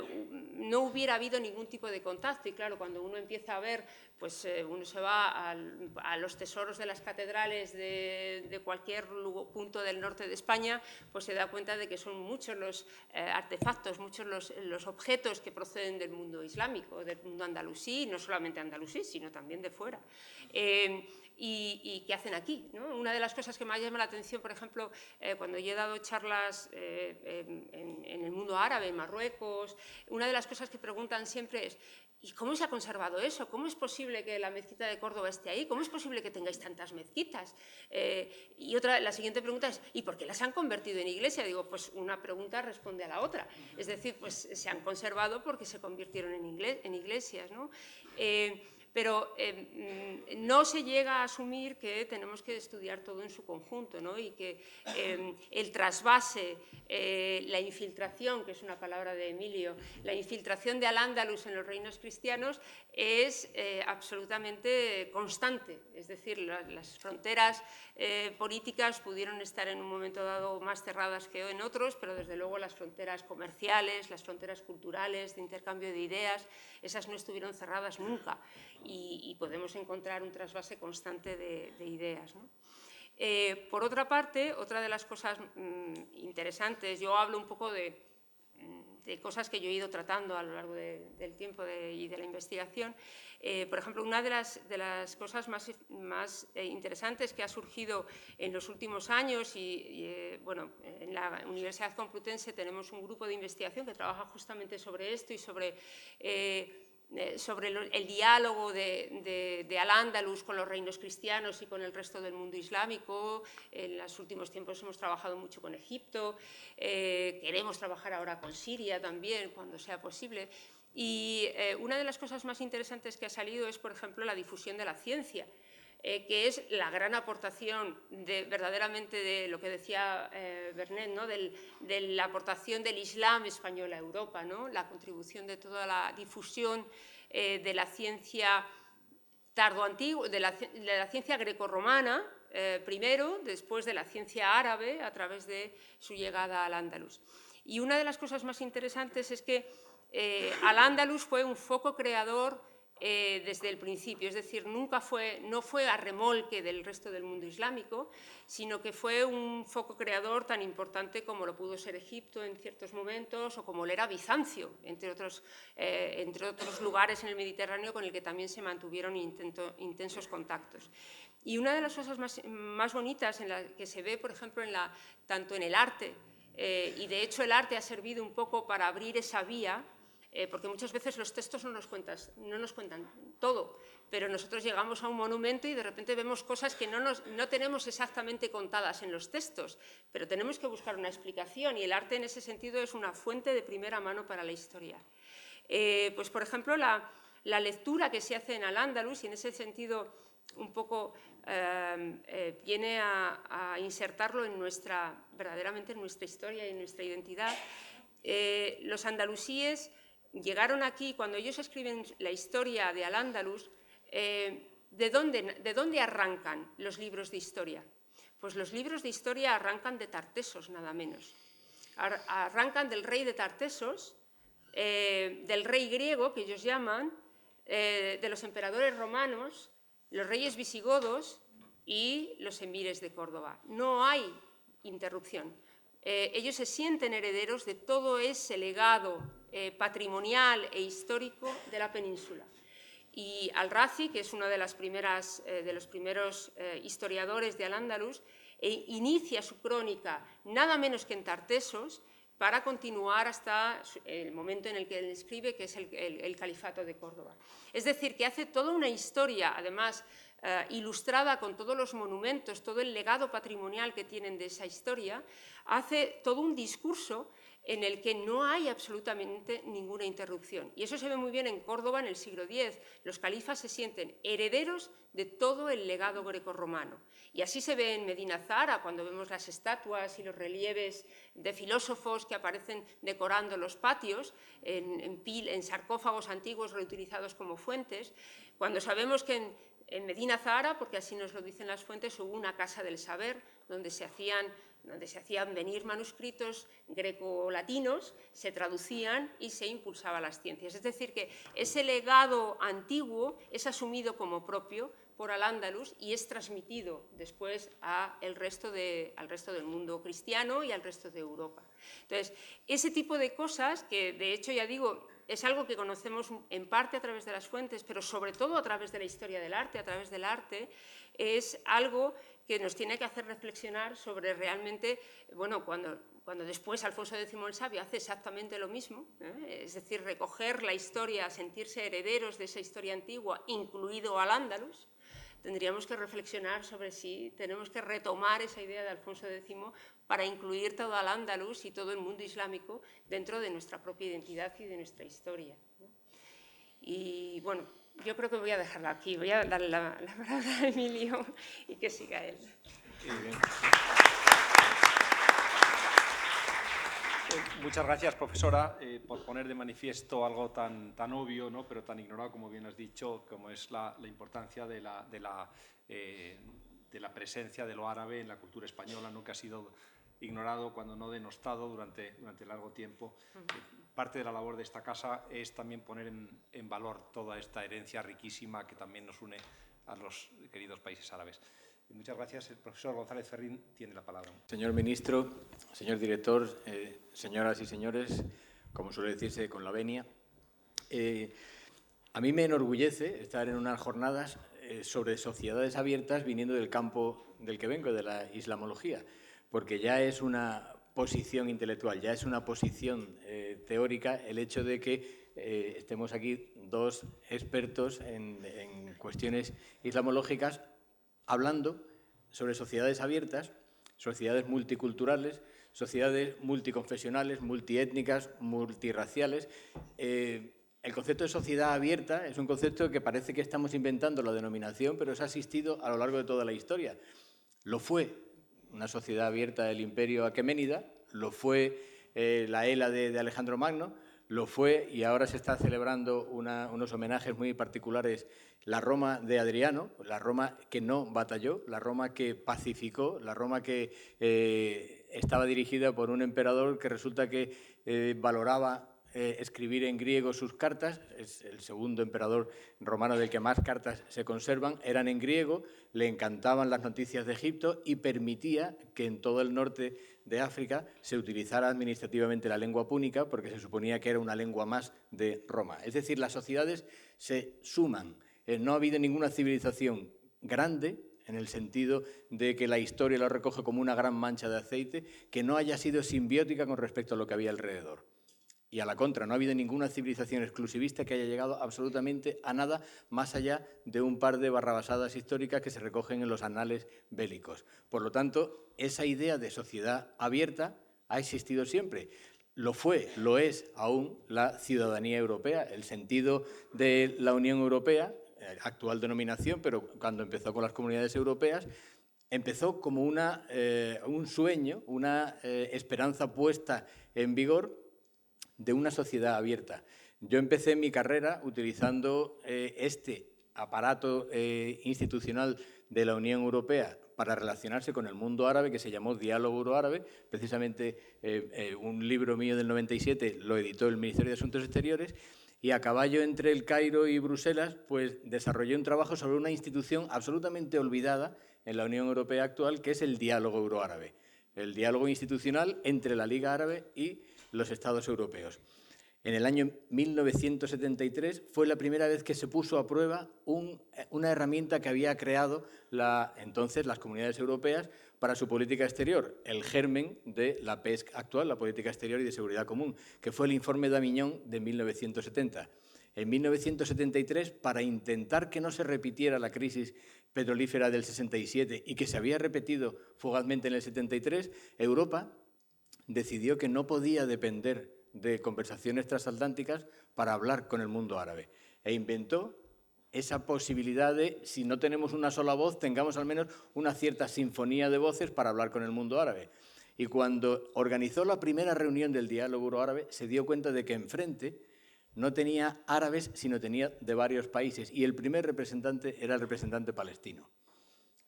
no hubiera habido ningún tipo de contacto. Y claro, cuando uno empieza a ver, pues eh, uno se va a los tesoros de las catedrales de, cualquier punto del norte de España, pues se da cuenta de que son muchos los eh, artefactos, muchos los, objetos que proceden del mundo islámico, del mundo andalusí, no solamente andalusí, sino también de fuera y, qué hacen aquí. Una de las cosas que más llama la atención, por ejemplo, eh, cuando yo he dado charlas eh, en, el mundo árabe, en Marruecos, una de las cosas que preguntan siempre es, ¿y cómo se ha conservado eso? ¿Cómo es posible que la mezquita de Córdoba esté ahí? ¿Cómo es posible que tengáis tantas mezquitas? Eh, y otra, la siguiente pregunta es, ¿y por qué las han convertido en iglesia? Digo, pues una pregunta responde a la otra. Es decir, pues se han conservado porque se convirtieron en, en iglesias. ¿no? Pero eh, mm, no se llega a asumir que tenemos que estudiar todo en su conjunto ¿no? y que eh, el trasvase, eh, la infiltración, que es una palabra de Emilio, la infiltración de Al-Ándalus en los reinos cristianos es absolutamente constante. Es decir, las fronteras políticas pudieron estar en un momento dado más cerradas que en otros, pero desde luego las fronteras comerciales, las fronteras culturales, de intercambio de ideas, esas no estuvieron cerradas nunca y, podemos encontrar un trasvase constante de, ideas. Eh, por otra parte, otra de las cosas mm, interesantes, yo hablo un poco de, mm, de, cosas que yo he ido tratando a lo largo del tiempo y de la investigación. Eh, por ejemplo, una de las, de las cosas más, más eh, interesantes que ha surgido en los últimos años y, bueno, en la Universidad Complutense tenemos un grupo de investigación que trabaja justamente sobre esto y sobre eh, sobre el, diálogo de, Al-Ándalus con los reinos cristianos y con el resto del mundo islámico. En los últimos tiempos hemos trabajado mucho con Egipto, eh, queremos trabajar ahora con Siria también, cuando sea posible. Y eh, una de las cosas más interesantes que ha salido es, por ejemplo, la difusión de la ciencia. Que es la gran aportación de, verdaderamente de lo que decía Bernet, ¿no? de la aportación del Islam español a Europa, ¿no? la contribución de toda la difusión eh, de la ciencia tardo-antigua, de, la, ciencia grecorromana, eh, primero, después de la ciencia árabe, a través de su llegada al Andalus. Y una de las cosas más interesantes es que eh, al Andalus fue un foco creador eh, desde el principio, es decir, nunca fue, no fue a remolque del resto del mundo islámico, sino que fue un foco creador tan importante como lo pudo ser Egipto en ciertos momentos o como lo era Bizancio, entre otros, eh, lugares en el Mediterráneo con el que también se mantuvieron intensos contactos. Y una de las cosas más, bonitas en la que se ve, por ejemplo, tanto en el arte, eh, y de hecho el arte ha servido un poco para abrir esa vía, eh, porque muchas veces los textos no nos, no nos cuentan todo, pero nosotros llegamos a un monumento y de repente vemos cosas que no, no tenemos exactamente contadas en los textos, pero tenemos que buscar una explicación y el arte en ese sentido es una fuente de primera mano para la historia. Eh, pues, por ejemplo, la, lectura que se hace en Al-Ándalus, y en ese sentido un poco eh, viene a, insertarlo en nuestra, verdaderamente en nuestra historia y en nuestra identidad, los andalusíes llegaron aquí, cuando ellos escriben la historia de Al-Ándalus, eh, ¿de, dónde, ¿de dónde arrancan los libros de historia? Pues los libros de historia arrancan de Tartesos, nada menos. Arrancan del rey de Tartesos, eh, del rey griego, que ellos llaman, eh, de los emperadores romanos, los reyes visigodos y los emires de Córdoba. No hay interrupción. ellos se sienten herederos de todo ese legado eh, patrimonial e histórico de la península. Y Al-Razi, que es uno de, eh, los primeros eh, historiadores de Al-Ándalus, inicia su crónica nada menos que en Tartesos para continuar hasta el momento en el que él escribe, que es el, califato de Córdoba. Es decir, que hace toda una historia, además, ilustrada con todos los monumentos, todo el legado patrimonial que tienen de esa historia, hace todo un discurso en el que no hay absolutamente ninguna interrupción. Y eso se ve muy bien en Córdoba en el siglo X. Los califas se sienten herederos de todo el legado grecorromano. Y así se ve en Medina Zara, cuando vemos las estatuas y los relieves de filósofos que aparecen decorando los patios en, sarcófagos antiguos reutilizados como fuentes. Cuando sabemos que en, en Medina Zara, porque así nos lo dicen las fuentes, hubo una casa del saber donde se hacían donde se hacían venir manuscritos greco-latinos, se traducían y se impulsaba las ciencias. Es decir, que ese legado antiguo es asumido como propio por Al-Ándalus y es transmitido después al resto del mundo cristiano y al resto de Europa. Entonces, ese tipo de cosas, que de hecho ya digo, es algo que conocemos en parte a través de las fuentes, pero sobre todo a través de la historia del arte, a través del arte, es algo que nos tiene que hacer reflexionar sobre realmente, bueno, cuando, cuando después Alfonso X el Sabio hace exactamente lo mismo, ¿eh? es decir, recoger la historia, sentirse herederos de esa historia antigua, incluido al Ándalus, tendríamos que reflexionar sobre si tenemos que retomar esa idea de Alfonso X para incluir todo al Ándalus y todo el mundo islámico dentro de nuestra propia identidad y de nuestra historia. Y bueno, yo creo que voy a dejarla aquí. Voy a darle la, la palabra a Emilio y que siga él. Muchas gracias, profesora, eh, por poner de manifiesto algo tan, tan obvio, ¿no? pero tan ignorado, como bien has dicho, como es la, la importancia de la, de, la, eh, de la, presencia de lo árabe en la cultura española, ¿no? que ha sido ignorado, cuando no denostado, durante, durante largo tiempo. Eh, parte de la labor de esta casa es también poner en, valor toda esta herencia riquísima que también nos une a los queridos países árabes. Muchas gracias. El profesor González Ferrín tiene la palabra. Señor ministro, señor director, eh, señoras y señores, como suele decirse con la venia, eh, a mí me enorgullece estar en unas jornadas eh, sobre sociedades abiertas viniendo del campo del que vengo, de la islamología, porque ya es una posición intelectual, ya es una posición teórica el hecho de que estemos aquí dos expertos en, cuestiones islamológicas hablando sobre sociedades abiertas, sociedades multiculturales, sociedades multiconfesionales, multiétnicas, multirraciales. Eh, el concepto de sociedad abierta es un concepto que parece que estamos inventando la denominación, pero se ha asistido a lo largo de toda la historia. Lo fue una sociedad abierta del imperio aqueménida, lo fue eh, la ELA de, Alejandro Magno, lo fue y ahora se está celebrando unos homenajes muy particulares. La Roma de Adriano, la Roma que no batalló, la Roma que pacificó, la Roma que eh, estaba dirigida por un emperador que resulta que eh, valoraba eh, escribir en griego sus cartas, es el segundo emperador romano del que más cartas se conservan, eran en griego, le encantaban las noticias de Egipto y permitía que en todo el norte de África se utilizara administrativamente la lengua púnica porque se suponía que era una lengua más de Roma. Es decir, las sociedades se suman eh, no ha habido ninguna civilización grande, en el sentido de que la historia lo recoge como una gran mancha de aceite, que no haya sido simbiótica con respecto a lo que había alrededor. Y a la contra, no ha habido ninguna civilización exclusivista que haya llegado absolutamente a nada más allá de un par de barrabasadas históricas que se recogen en los anales bélicos. Por lo tanto, esa idea de sociedad abierta ha existido siempre. Lo fue, lo es aún la ciudadanía europea. El sentido de la Unión Europea eh, actual denominación, pero cuando empezó con las comunidades europeas, empezó como una, eh, un sueño, una eh, esperanza puesta en vigor de una sociedad abierta. Yo empecé mi carrera utilizando este aparato institucional de la Unión Europea para relacionarse con el mundo árabe, que se llamó Diálogo Euroárabe. Precisamente un libro mío del 97 lo editó el Ministerio de Asuntos Exteriores y a caballo entre el Cairo y Bruselas, pues desarrollé un trabajo sobre una institución absolutamente olvidada en la Unión Europea actual, que es el diálogo euroárabe, el diálogo institucional entre la Liga Árabe y los Estados europeos. En el año 1973 fue la primera vez que se puso a prueba una herramienta que había creado la, entonces las comunidades europeas para su política exterior, el germen de la PESC actual, la política exterior y de seguridad común, que fue el informe de Aviñón de 1970. En 1973, para intentar que no se repitiera la crisis petrolífera del 67 y que se había repetido fugazmente en el 73, Europa decidió que no podía depender de conversaciones transatlánticas para hablar con el mundo árabe e inventó esa posibilidad de, si no tenemos una sola voz, tengamos al menos una cierta sinfonía de voces para hablar con el mundo árabe. Y cuando organizó la primera reunión del diálogo euroárabe, se dio cuenta de que enfrente no tenía árabes, sino tenía de varios países. Y el primer representante era el representante palestino.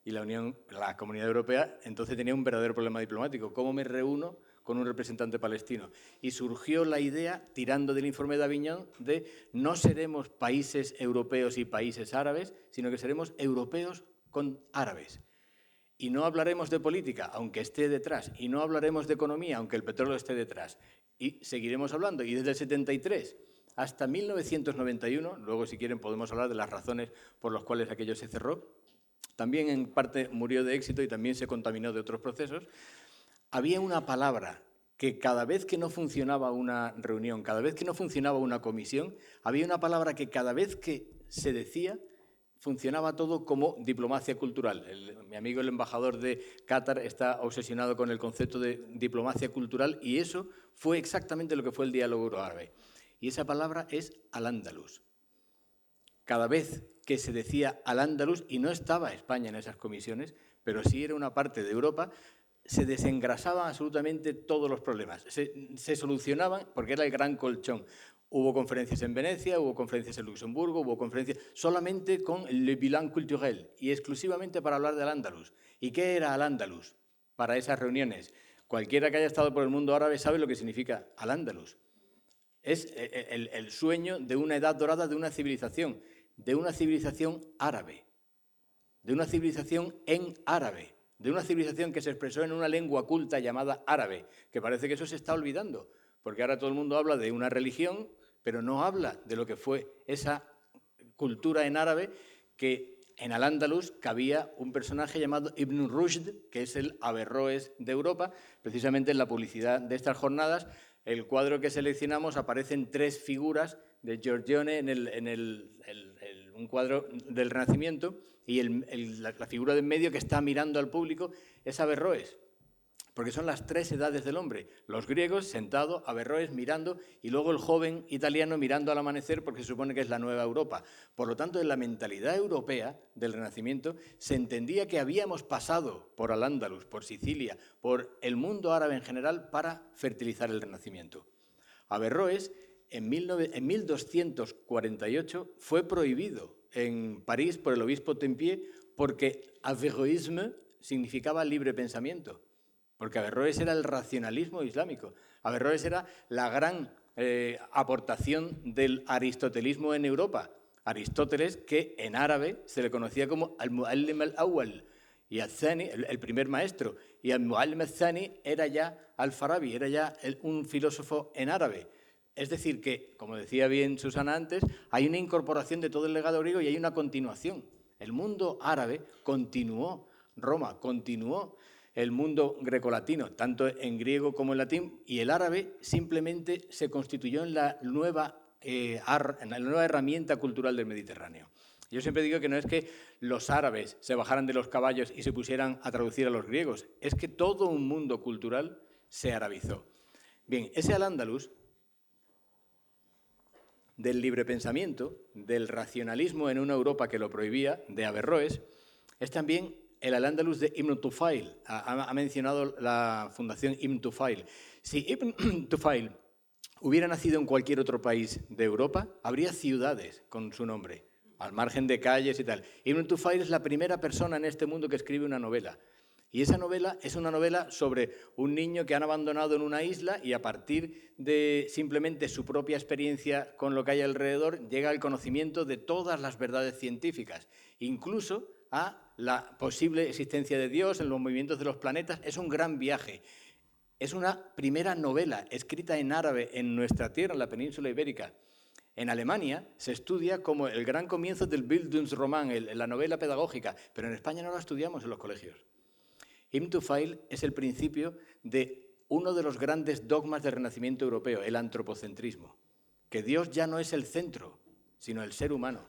Y la, Unión, la Comunidad Europea entonces tenía un verdadero problema diplomático. ¿Cómo me reúno con un representante palestino. Y surgió la idea, tirando del informe de Aviñón, de no seremos países europeos y países árabes, sino que seremos europeos con árabes. Y no hablaremos de política, aunque esté detrás, y no hablaremos de economía, aunque el petróleo esté detrás. Y seguiremos hablando. Y desde el 73 hasta 1991, luego si quieren podemos hablar de las razones por las cuales aquello se cerró, también en parte murió de éxito y también se contaminó de otros procesos, había una palabra que cada vez que no funcionaba una reunión, cada vez que no funcionaba una comisión, había una palabra que cada vez que se decía funcionaba todo como diplomacia cultural. mi amigo el embajador de Qatar está obsesionado con el concepto de diplomacia cultural y eso fue exactamente lo que fue el diálogo euroárabe. Y esa palabra es al-Ándalus. cada vez que se decía al andaluz, y no estaba España en esas comisiones, pero sí era una parte de Europa, se desengrasaban absolutamente todos los problemas. Se, solucionaban porque era el gran colchón. Hubo conferencias en Venecia, hubo conferencias en Luxemburgo, hubo conferencias solamente con le bilan culturel y exclusivamente para hablar del andaluz. ¿Y qué era al andaluz para esas reuniones? Cualquiera que haya estado por el mundo árabe sabe lo que significa al andaluz. Es eh, eh, el sueño de una edad dorada de una civilización, de una civilización árabe, de una civilización en árabe de una civilización que se expresó en una lengua culta llamada árabe, que parece que eso se está olvidando, porque ahora todo el mundo habla de una religión, pero no habla de lo que fue esa cultura en árabe que en Al-Ándalus cabía un personaje llamado Ibn Rushd, que es el Averroes de Europa, precisamente en la publicidad de estas jornadas. El cuadro que seleccionamos aparecen tres figuras de Giorgione en, el, un cuadro del Renacimiento y la, figura de en medio que está mirando al público es Averroes, porque son las tres edades del hombre. Los griegos sentados, Averroes mirando, y luego el joven italiano mirando al amanecer, porque se supone que es la nueva Europa. Por lo tanto, en la mentalidad europea del Renacimiento se entendía que habíamos pasado por Al-Ándalus, por Sicilia, por el mundo árabe en general, para fertilizar el Renacimiento. Averroes, en, en 1248, fue prohibido en París por el obispo Tempier porque Averroísme significaba libre pensamiento, porque Averroes era el racionalismo islámico. Averroes era la gran eh, aportación del aristotelismo en Europa. Aristóteles, que en árabe se le conocía como al-Muallim al-Awwal, y al-Thani, el, primer maestro, y al-Muallim al-Thani era ya al-Farabi, era ya un filósofo en árabe. Es decir, que, como decía bien Susana antes, hay una incorporación de todo el legado griego y hay una continuación. El mundo árabe continuó, Roma continuó, el mundo grecolatino, tanto en griego como en latín, y el árabe simplemente se constituyó en la nueva, eh, herramienta cultural del Mediterráneo. Yo siempre digo que no es que los árabes se bajaran de los caballos y se pusieran a traducir a los griegos, es que todo un mundo cultural se arabizó. Bien, ese al-Ándalus del libre pensamiento, del racionalismo en una Europa que lo prohibía, de Averroes, es también el Al-Ándalus de Ibn Tufail. Ha, mencionado la fundación Ibn Tufail. Si Ibn Tufail hubiera nacido en cualquier otro país de Europa, habría ciudades con su nombre, al margen de calles y tal. Ibn Tufail es la primera persona en este mundo que escribe una novela. Y esa novela es una novela sobre un niño que han abandonado en una isla y a partir de simplemente su propia experiencia con lo que hay alrededor llega al conocimiento de todas las verdades científicas, incluso a la posible existencia de Dios en los movimientos de los planetas. Es un gran viaje. Es una primera novela escrita en árabe en nuestra tierra, en la península ibérica. En Alemania se estudia como el gran comienzo del Bildungsroman, la novela pedagógica, pero en España no la estudiamos en los colegios. Im Tufail es el principio de uno de los grandes dogmas del Renacimiento europeo, el antropocentrismo, que Dios ya no es el centro, sino el ser humano.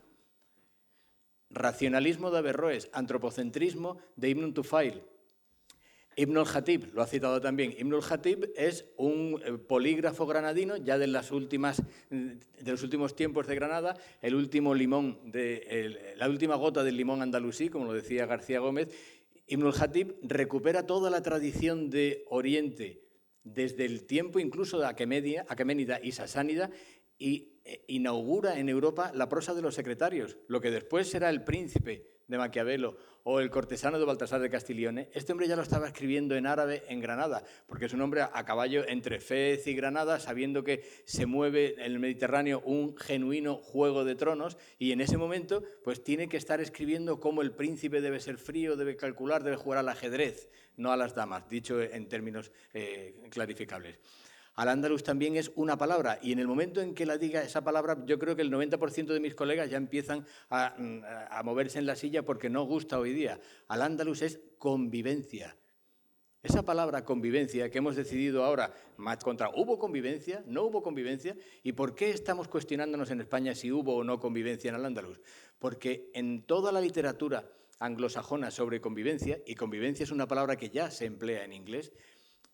Racionalismo de Averroes, antropocentrismo de Ibn Tufail. Ibn al-Hatib, lo ha citado también. Ibn al-Hatib es un eh, polígrafo granadino, ya de, las últimas, de los últimos tiempos de Granada, el último limón, de, la última gota del limón andalusí, como lo decía García Gómez, Ibn al-Hatib recupera toda la tradición de Oriente desde el tiempo incluso de Aqueménida y Sasánida y eh, inaugura en Europa la prosa de los secretarios, lo que después será el príncipe de Maquiavelo o el cortesano de Baltasar de Castiglione, este hombre ya lo estaba escribiendo en árabe en Granada, porque es un hombre a caballo entre Fez y Granada, sabiendo que se mueve en el Mediterráneo un genuino juego de tronos, y en ese momento pues tiene que estar escribiendo cómo el príncipe debe ser frío, debe calcular, debe jugar al ajedrez, no a las damas, dicho en términos eh, clarificables. Al-Ándalus también es una palabra y en el momento en que la diga esa palabra, yo creo que el 90% de mis colegas ya empiezan a, moverse en la silla porque no gusta hoy día. Al-Ándalus es convivencia. Esa palabra convivencia que hemos decidido ahora contra, ¿hubo convivencia? ¿No hubo convivencia? ¿Y por qué estamos cuestionándonos en España si hubo o no convivencia en Al-Ándalus? Porque en toda la literatura anglosajona sobre convivencia, y convivencia es una palabra que ya se emplea en inglés,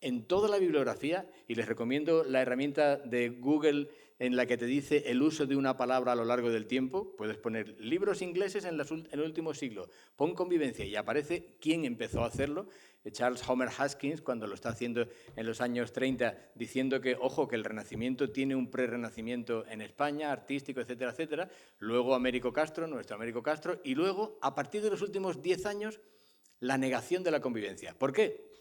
en toda la bibliografía y les recomiendo la herramienta de Google en la que te dice el uso de una palabra a lo largo del tiempo. Puedes poner libros ingleses en, el último siglo, pon convivencia y aparece quién empezó a hacerlo. Charles Homer Haskins, cuando lo está haciendo en los años 30, diciendo que, ojo, que el Renacimiento tiene un pre-renacimiento en España, artístico, etcétera, etcétera. Luego Américo Castro, nuestro Américo Castro, y luego, a partir de los últimos 10 años, la negación de la convivencia. ¿Por qué?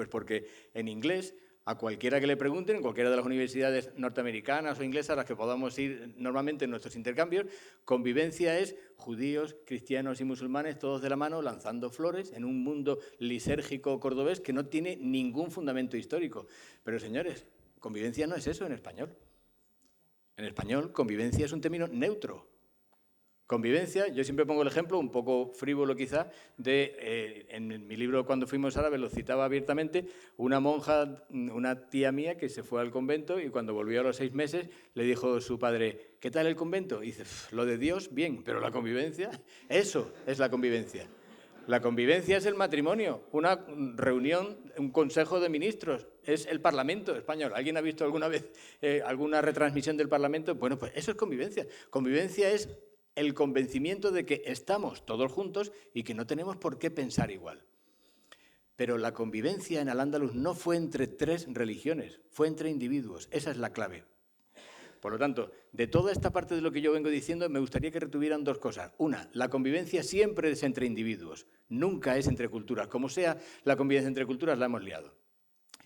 Pues porque en inglés a cualquiera que le pregunten, en cualquiera de las universidades norteamericanas o inglesas a las que podamos ir normalmente en nuestros intercambios, convivencia es judíos, cristianos y musulmanes todos de la mano lanzando flores en un mundo lisérgico cordobés que no tiene ningún fundamento histórico. Pero señores, convivencia no es eso en español. En español, convivencia es un término neutro. Convivencia, yo siempre pongo el ejemplo, un poco frívolo quizá, de, eh, en mi libro Cuando fuimos árabes, lo citaba abiertamente, una monja, una tía mía que se fue al convento y cuando volvió a los seis meses le dijo su padre, ¿qué tal el convento? Y dice, lo de Dios, bien, pero la convivencia, eso es la convivencia. La convivencia es el matrimonio, una reunión, un consejo de ministros, es el Parlamento español. ¿Alguien ha visto alguna vez eh, alguna retransmisión del Parlamento? Bueno, pues eso es convivencia. Convivencia es el convencimiento de que estamos todos juntos y que no tenemos por qué pensar igual. Pero la convivencia en Al-Ándalus no fue entre tres religiones, fue entre individuos. Esa es la clave. Por lo tanto, de toda esta parte de lo que yo vengo diciendo, me gustaría que retuvieran dos cosas. Una, la convivencia siempre es entre individuos, nunca es entre culturas. Como sea la convivencia entre culturas, la hemos liado.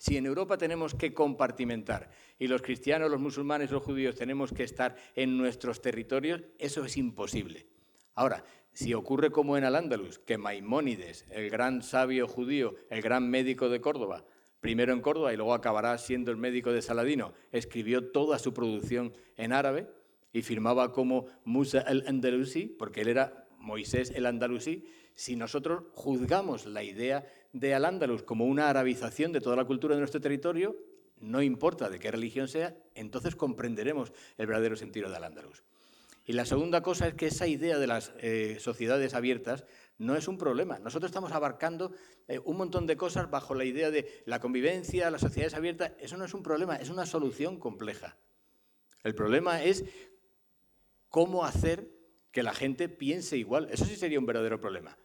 Si en Europa tenemos que compartimentar y los cristianos, los musulmanes, los judíos tenemos que estar en nuestros territorios, eso es imposible. Ahora, si ocurre como en Al-Ándalus, que Maimónides, el gran sabio judío, el gran médico de Córdoba, primero en Córdoba y luego acabará siendo el médico de Saladino, escribió toda su producción en árabe y firmaba como Musa el-Andalusi, porque él era Moisés el Andalusí, si nosotros juzgamos la idea de Al-Ándalus como una arabización de toda la cultura de nuestro territorio, no importa de qué religión sea, entonces comprenderemos el verdadero sentido de Al-Ándalus. Y la segunda cosa es que esa idea de las eh, sociedades abiertas no es un problema. Nosotros estamos abarcando eh, un montón de cosas bajo la idea de la convivencia, las sociedades abiertas. Eso no es un problema, es una solución compleja. El problema es cómo hacer que la gente piense igual. Eso sí sería un verdadero problema.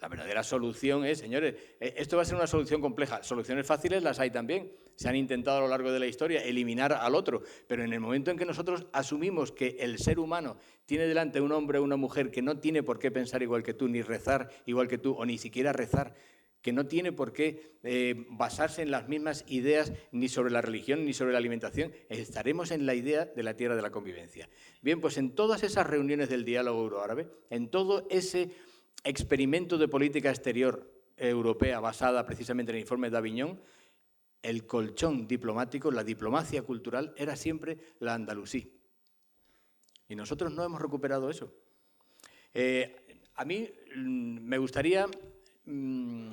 La verdadera solución es, señores, eh, esto va a ser una solución compleja. Soluciones fáciles las hay también. Se han intentado a lo largo de la historia eliminar al otro, pero en el momento en que nosotros asumimos que el ser humano tiene delante un hombre o una mujer que no tiene por qué pensar igual que tú, ni rezar igual que tú, o ni siquiera rezar, que no tiene por qué eh, basarse en las mismas ideas ni sobre la religión ni sobre la alimentación, estaremos en la idea de la tierra de la convivencia. Bien, pues en todas esas reuniones del diálogo euroárabe, en todo ese experimento de política exterior europea basada precisamente en el informe de Aviñón, el colchón diplomático, la diplomacia cultural, era siempre la andalusí. Y nosotros no hemos recuperado eso. Eh, a mí mm, me gustaría mm,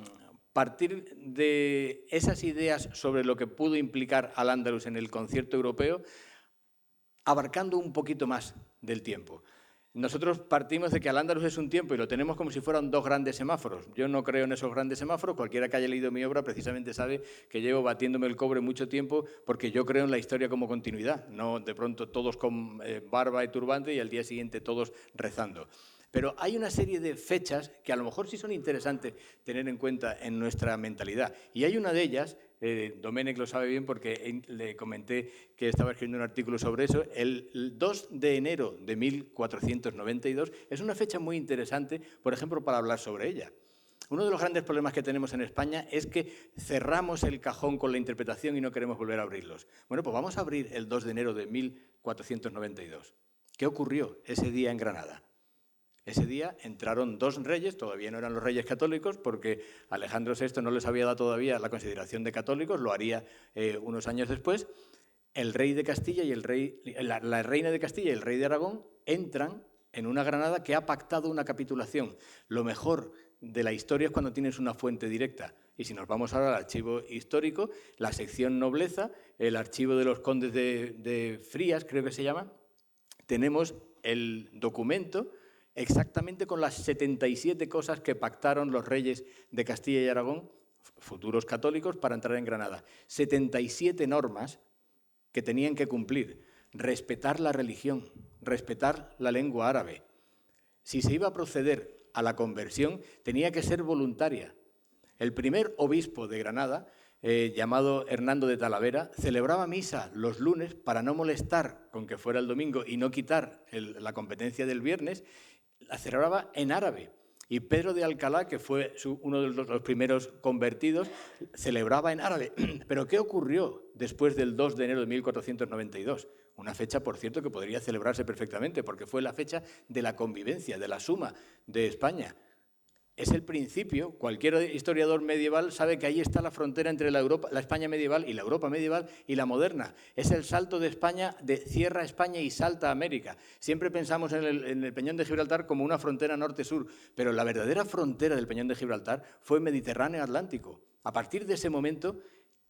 partir de esas ideas sobre lo que pudo implicar al Andalus en el concierto europeo, abarcando un poquito más del tiempo. Nosotros partimos de que Al-Ándalus es un tiempo y lo tenemos como si fueran dos grandes semáforos. Yo no creo en esos grandes semáforos. Cualquiera que haya leído mi obra precisamente sabe que llevo batiéndome el cobre mucho tiempo porque yo creo en la historia como continuidad, no de pronto todos con eh, barba y turbante y al día siguiente todos rezando. Pero hay una serie de fechas que a lo mejor sí son interesantes tener en cuenta en nuestra mentalidad. Y hay una de ellas, eh, lo sabe bien porque le comenté que estaba escribiendo un artículo sobre eso, el 2 de enero de 1492 es una fecha muy interesante, por ejemplo, para hablar sobre ella. Uno de los grandes problemas que tenemos en España es que cerramos el cajón con la interpretación y no queremos volver a abrirlos. Bueno, pues vamos a abrir el 2 de enero de 1492. ¿Qué ocurrió ese día en Granada? Ese día entraron dos reyes, todavía no eran los reyes católicos, porque Alejandro VI no les había dado todavía la consideración de católicos, lo haría eh, unos años después. El rey de Castilla y el rey, la, reina de Castilla y el rey de Aragón entran en una Granada que ha pactado una capitulación. Lo mejor de la historia es cuando tienes una fuente directa. Y si nos vamos ahora al archivo histórico, la sección nobleza, el archivo de los condes de, de Frías, creo que se llama, tenemos el documento exactamente con las 77 cosas que pactaron los reyes de Castilla y Aragón futuros católicos para entrar en Granada. 77 normas que tenían que cumplir. Respetar la religión, respetar la lengua árabe. Si se iba a proceder a la conversión, tenía que ser voluntaria. El primer obispo de Granada, eh, llamado Hernando de Talavera, celebraba misa los lunes para no molestar con que fuera el domingo y no quitar la competencia del viernes, la celebraba en árabe. Y Pedro de Alcalá, que fue uno de los, primeros convertidos, celebraba en árabe. Pero ¿qué ocurrió después del 2 de enero de 1492? Una fecha, por cierto, que podría celebrarse perfectamente, porque fue la fecha de la convivencia, de la suma de España. Es el principio, cualquier historiador medieval sabe que ahí está la frontera entre la, España medieval y la Europa medieval y la moderna. Es el salto de España, de cierra España y salta América. Siempre pensamos en el, en el Peñón de Gibraltar como una frontera norte-sur, pero la verdadera frontera del Peñón de Gibraltar fue Mediterráneo-Atlántico. A partir de ese momento,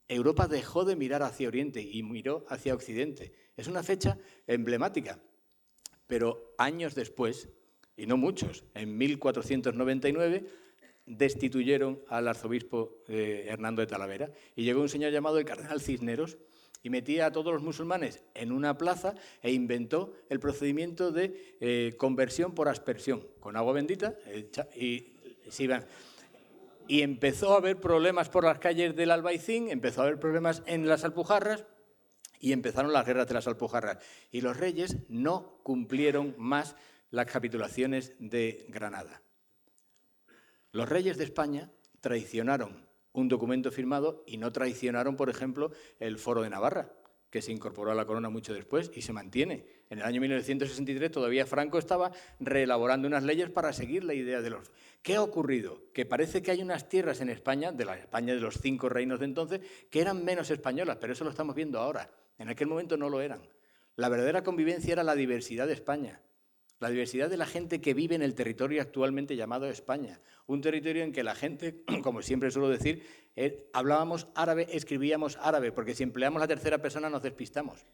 Europa dejó de mirar hacia Oriente y miró hacia Occidente. Es una fecha emblemática, pero años después, y no muchos, en 1499 destituyeron al arzobispo eh, Hernando de Talavera y llegó un señor llamado el cardenal Cisneros y metía a todos los musulmanes en una plaza e inventó el procedimiento de eh, conversión por aspersión, con agua bendita, y, y empezó a haber problemas por las calles del Albaicín, empezó a haber problemas en las Alpujarras, y empezaron las guerras de las Alpujarras. Y los reyes no cumplieron más las capitulaciones de Granada. Los reyes de España traicionaron un documento firmado y no traicionaron, por ejemplo, el Foro de Navarra, que se incorporó a la corona mucho después y se mantiene. En el año 1963 todavía Franco estaba reelaborando unas leyes para seguir la idea de los... ¿Qué ha ocurrido? Que parece que hay unas tierras en España, de la España de los cinco reinos de entonces, que eran menos españolas, pero eso lo estamos viendo ahora. En aquel momento no lo eran. La verdadera convivencia era la diversidad de España, la diversidad de la gente que vive en el territorio actualmente llamado España. Un territorio en que la gente, como siempre suelo decir, eh, hablábamos árabe, escribíamos árabe, porque si empleamos la tercera persona nos despistamos.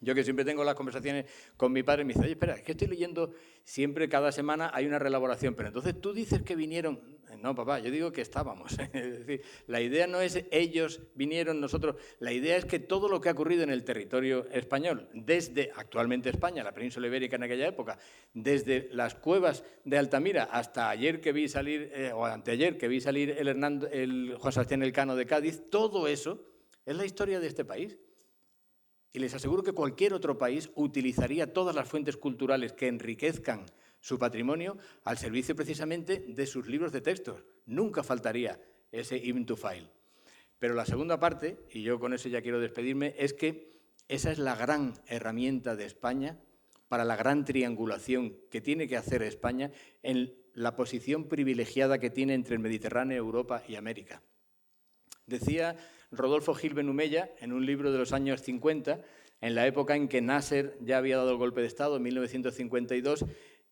Yo que siempre tengo las conversaciones con mi padre, me dice, oye, espera, es que estoy leyendo siempre, cada semana hay una reelaboración, pero entonces tú dices que vinieron. No, papá, yo digo que estábamos. es decir, la idea no es ellos vinieron, nosotros. La idea es que todo lo que ha ocurrido en el territorio español, desde actualmente España, la península ibérica en aquella época, desde las cuevas de Altamira hasta ayer que vi salir, eh, o anteayer que vi salir el, Hernando, el Juan Sebastián Elcano de Cádiz, todo eso es la historia de este país. Y les aseguro que cualquier otro país utilizaría todas las fuentes culturales que enriquezcan su patrimonio al servicio precisamente de sus libros de textos. Nunca faltaría ese even to file. Pero la segunda parte, y yo con eso ya quiero despedirme, es que esa es la gran herramienta de España para la gran triangulación que tiene que hacer España en la posición privilegiada que tiene entre el Mediterráneo, Europa y América. Decía Rodolfo Gil Benumella, en un libro de los años 50, en la época en que Nasser ya había dado el golpe de Estado, en 1952,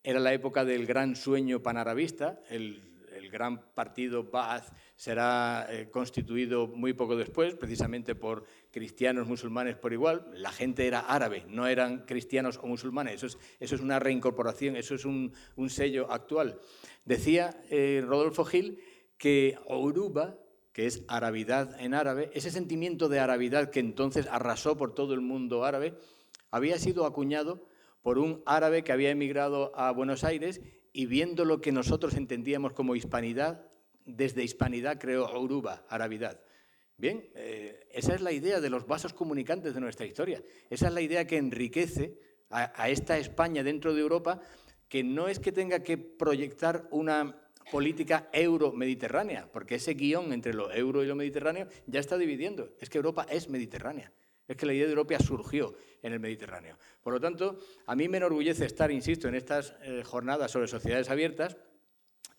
era la época del gran sueño panarabista, el, gran partido Ba'ath será eh, constituido muy poco después, precisamente por cristianos, musulmanes por igual. La gente era árabe, no eran cristianos o musulmanes. Eso es, una reincorporación, eso es un, sello actual. Decía eh, Rodolfo Gil que Oruba, que es arabidad en árabe, ese sentimiento de arabidad que entonces arrasó por todo el mundo árabe, había sido acuñado por un árabe que había emigrado a Buenos Aires y viendo lo que nosotros entendíamos como hispanidad, desde hispanidad creó Uruba, arabidad. Bien, eh, esa es la idea de los vasos comunicantes de nuestra historia. Esa es la idea que enriquece a esta España dentro de Europa, que no es que tenga que proyectar una política euro-mediterránea, porque ese guion entre lo euro y lo mediterráneo ya está dividiendo. Es que Europa es mediterránea. Es que la idea de Europa surgió en el Mediterráneo. Por lo tanto, a mí me enorgullece estar, insisto, en estas eh, jornadas sobre sociedades abiertas,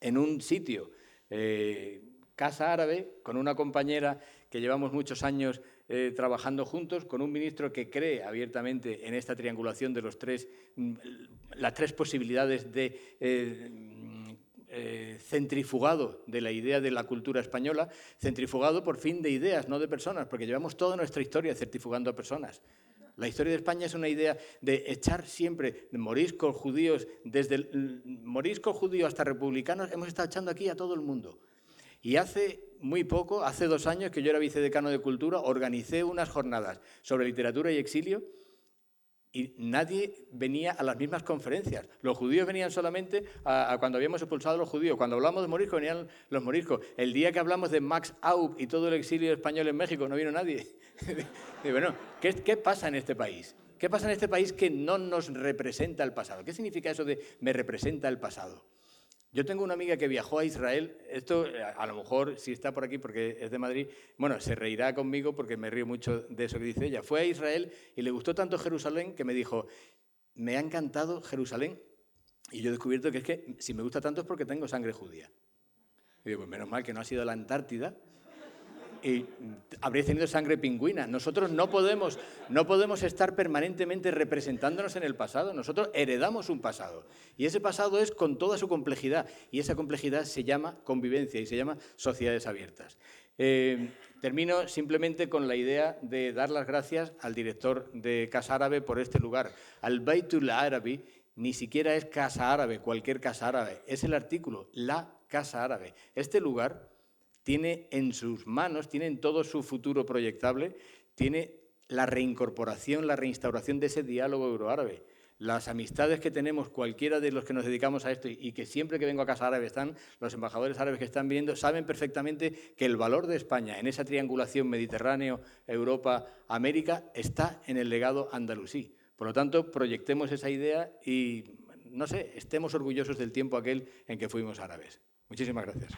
en un sitio, eh, Casa Árabe, con una compañera que llevamos muchos años eh, trabajando juntos, con un ministro que cree abiertamente en esta triangulación de los tres, mm, las tres posibilidades de eh, centrifugado de la idea de la cultura española, centrifugado por fin de ideas, no de personas, porque llevamos toda nuestra historia centrifugando a personas. La historia de España es una idea de echar siempre moriscos judíos, desde moriscos judíos hasta republicanos, hemos estado echando aquí a todo el mundo. Y hace muy poco, hace dos años que yo era vicedecano de Cultura, organicé unas jornadas sobre literatura y exilio y nadie venía a las mismas conferencias. Los judíos venían solamente a, cuando habíamos expulsado a los judíos. Cuando hablamos de moriscos, venían los moriscos. El día que hablamos de Max Aub y todo el exilio español en México, no vino nadie. bueno, ¿qué, ¿qué pasa en este país? ¿Qué pasa en este país que no nos representa el pasado? ¿Qué significa eso de me representa el pasado? Yo tengo una amiga que viajó a Israel, esto eh, a lo mejor si está por aquí porque es de Madrid, bueno, se reirá conmigo porque me río mucho de eso que dice ella. Fue a Israel y le gustó tanto Jerusalén que me dijo, me ha encantado Jerusalén y yo he descubierto que es que si me gusta tanto es porque tengo sangre judía. Y digo, pues menos mal que no ha sido la Antártida y habréis tenido sangre pingüina. Nosotros no podemos, no podemos estar permanentemente representándonos en el pasado. Nosotros heredamos un pasado. Y ese pasado es con toda su complejidad. Y esa complejidad se llama convivencia y se llama sociedades abiertas. Eh, termino simplemente con la idea de dar las gracias al director de Casa Árabe por este lugar. Al Baitul Arabi ni siquiera es Casa Árabe, cualquier Casa Árabe. Es el artículo, la Casa Árabe. Este lugar tiene en sus manos, tiene en todo su futuro proyectable, tiene la reincorporación, la reinstauración de ese diálogo euroárabe. Las amistades que tenemos, cualquiera de los que nos dedicamos a esto y que siempre que vengo a Casa Árabe están, los embajadores árabes que están viendo, saben perfectamente que el valor de España en esa triangulación Mediterráneo, Europa, América, está en el legado andalusí. Por lo tanto, proyectemos esa idea y, no sé, estemos orgullosos del tiempo aquel en que fuimos árabes. Muchísimas gracias.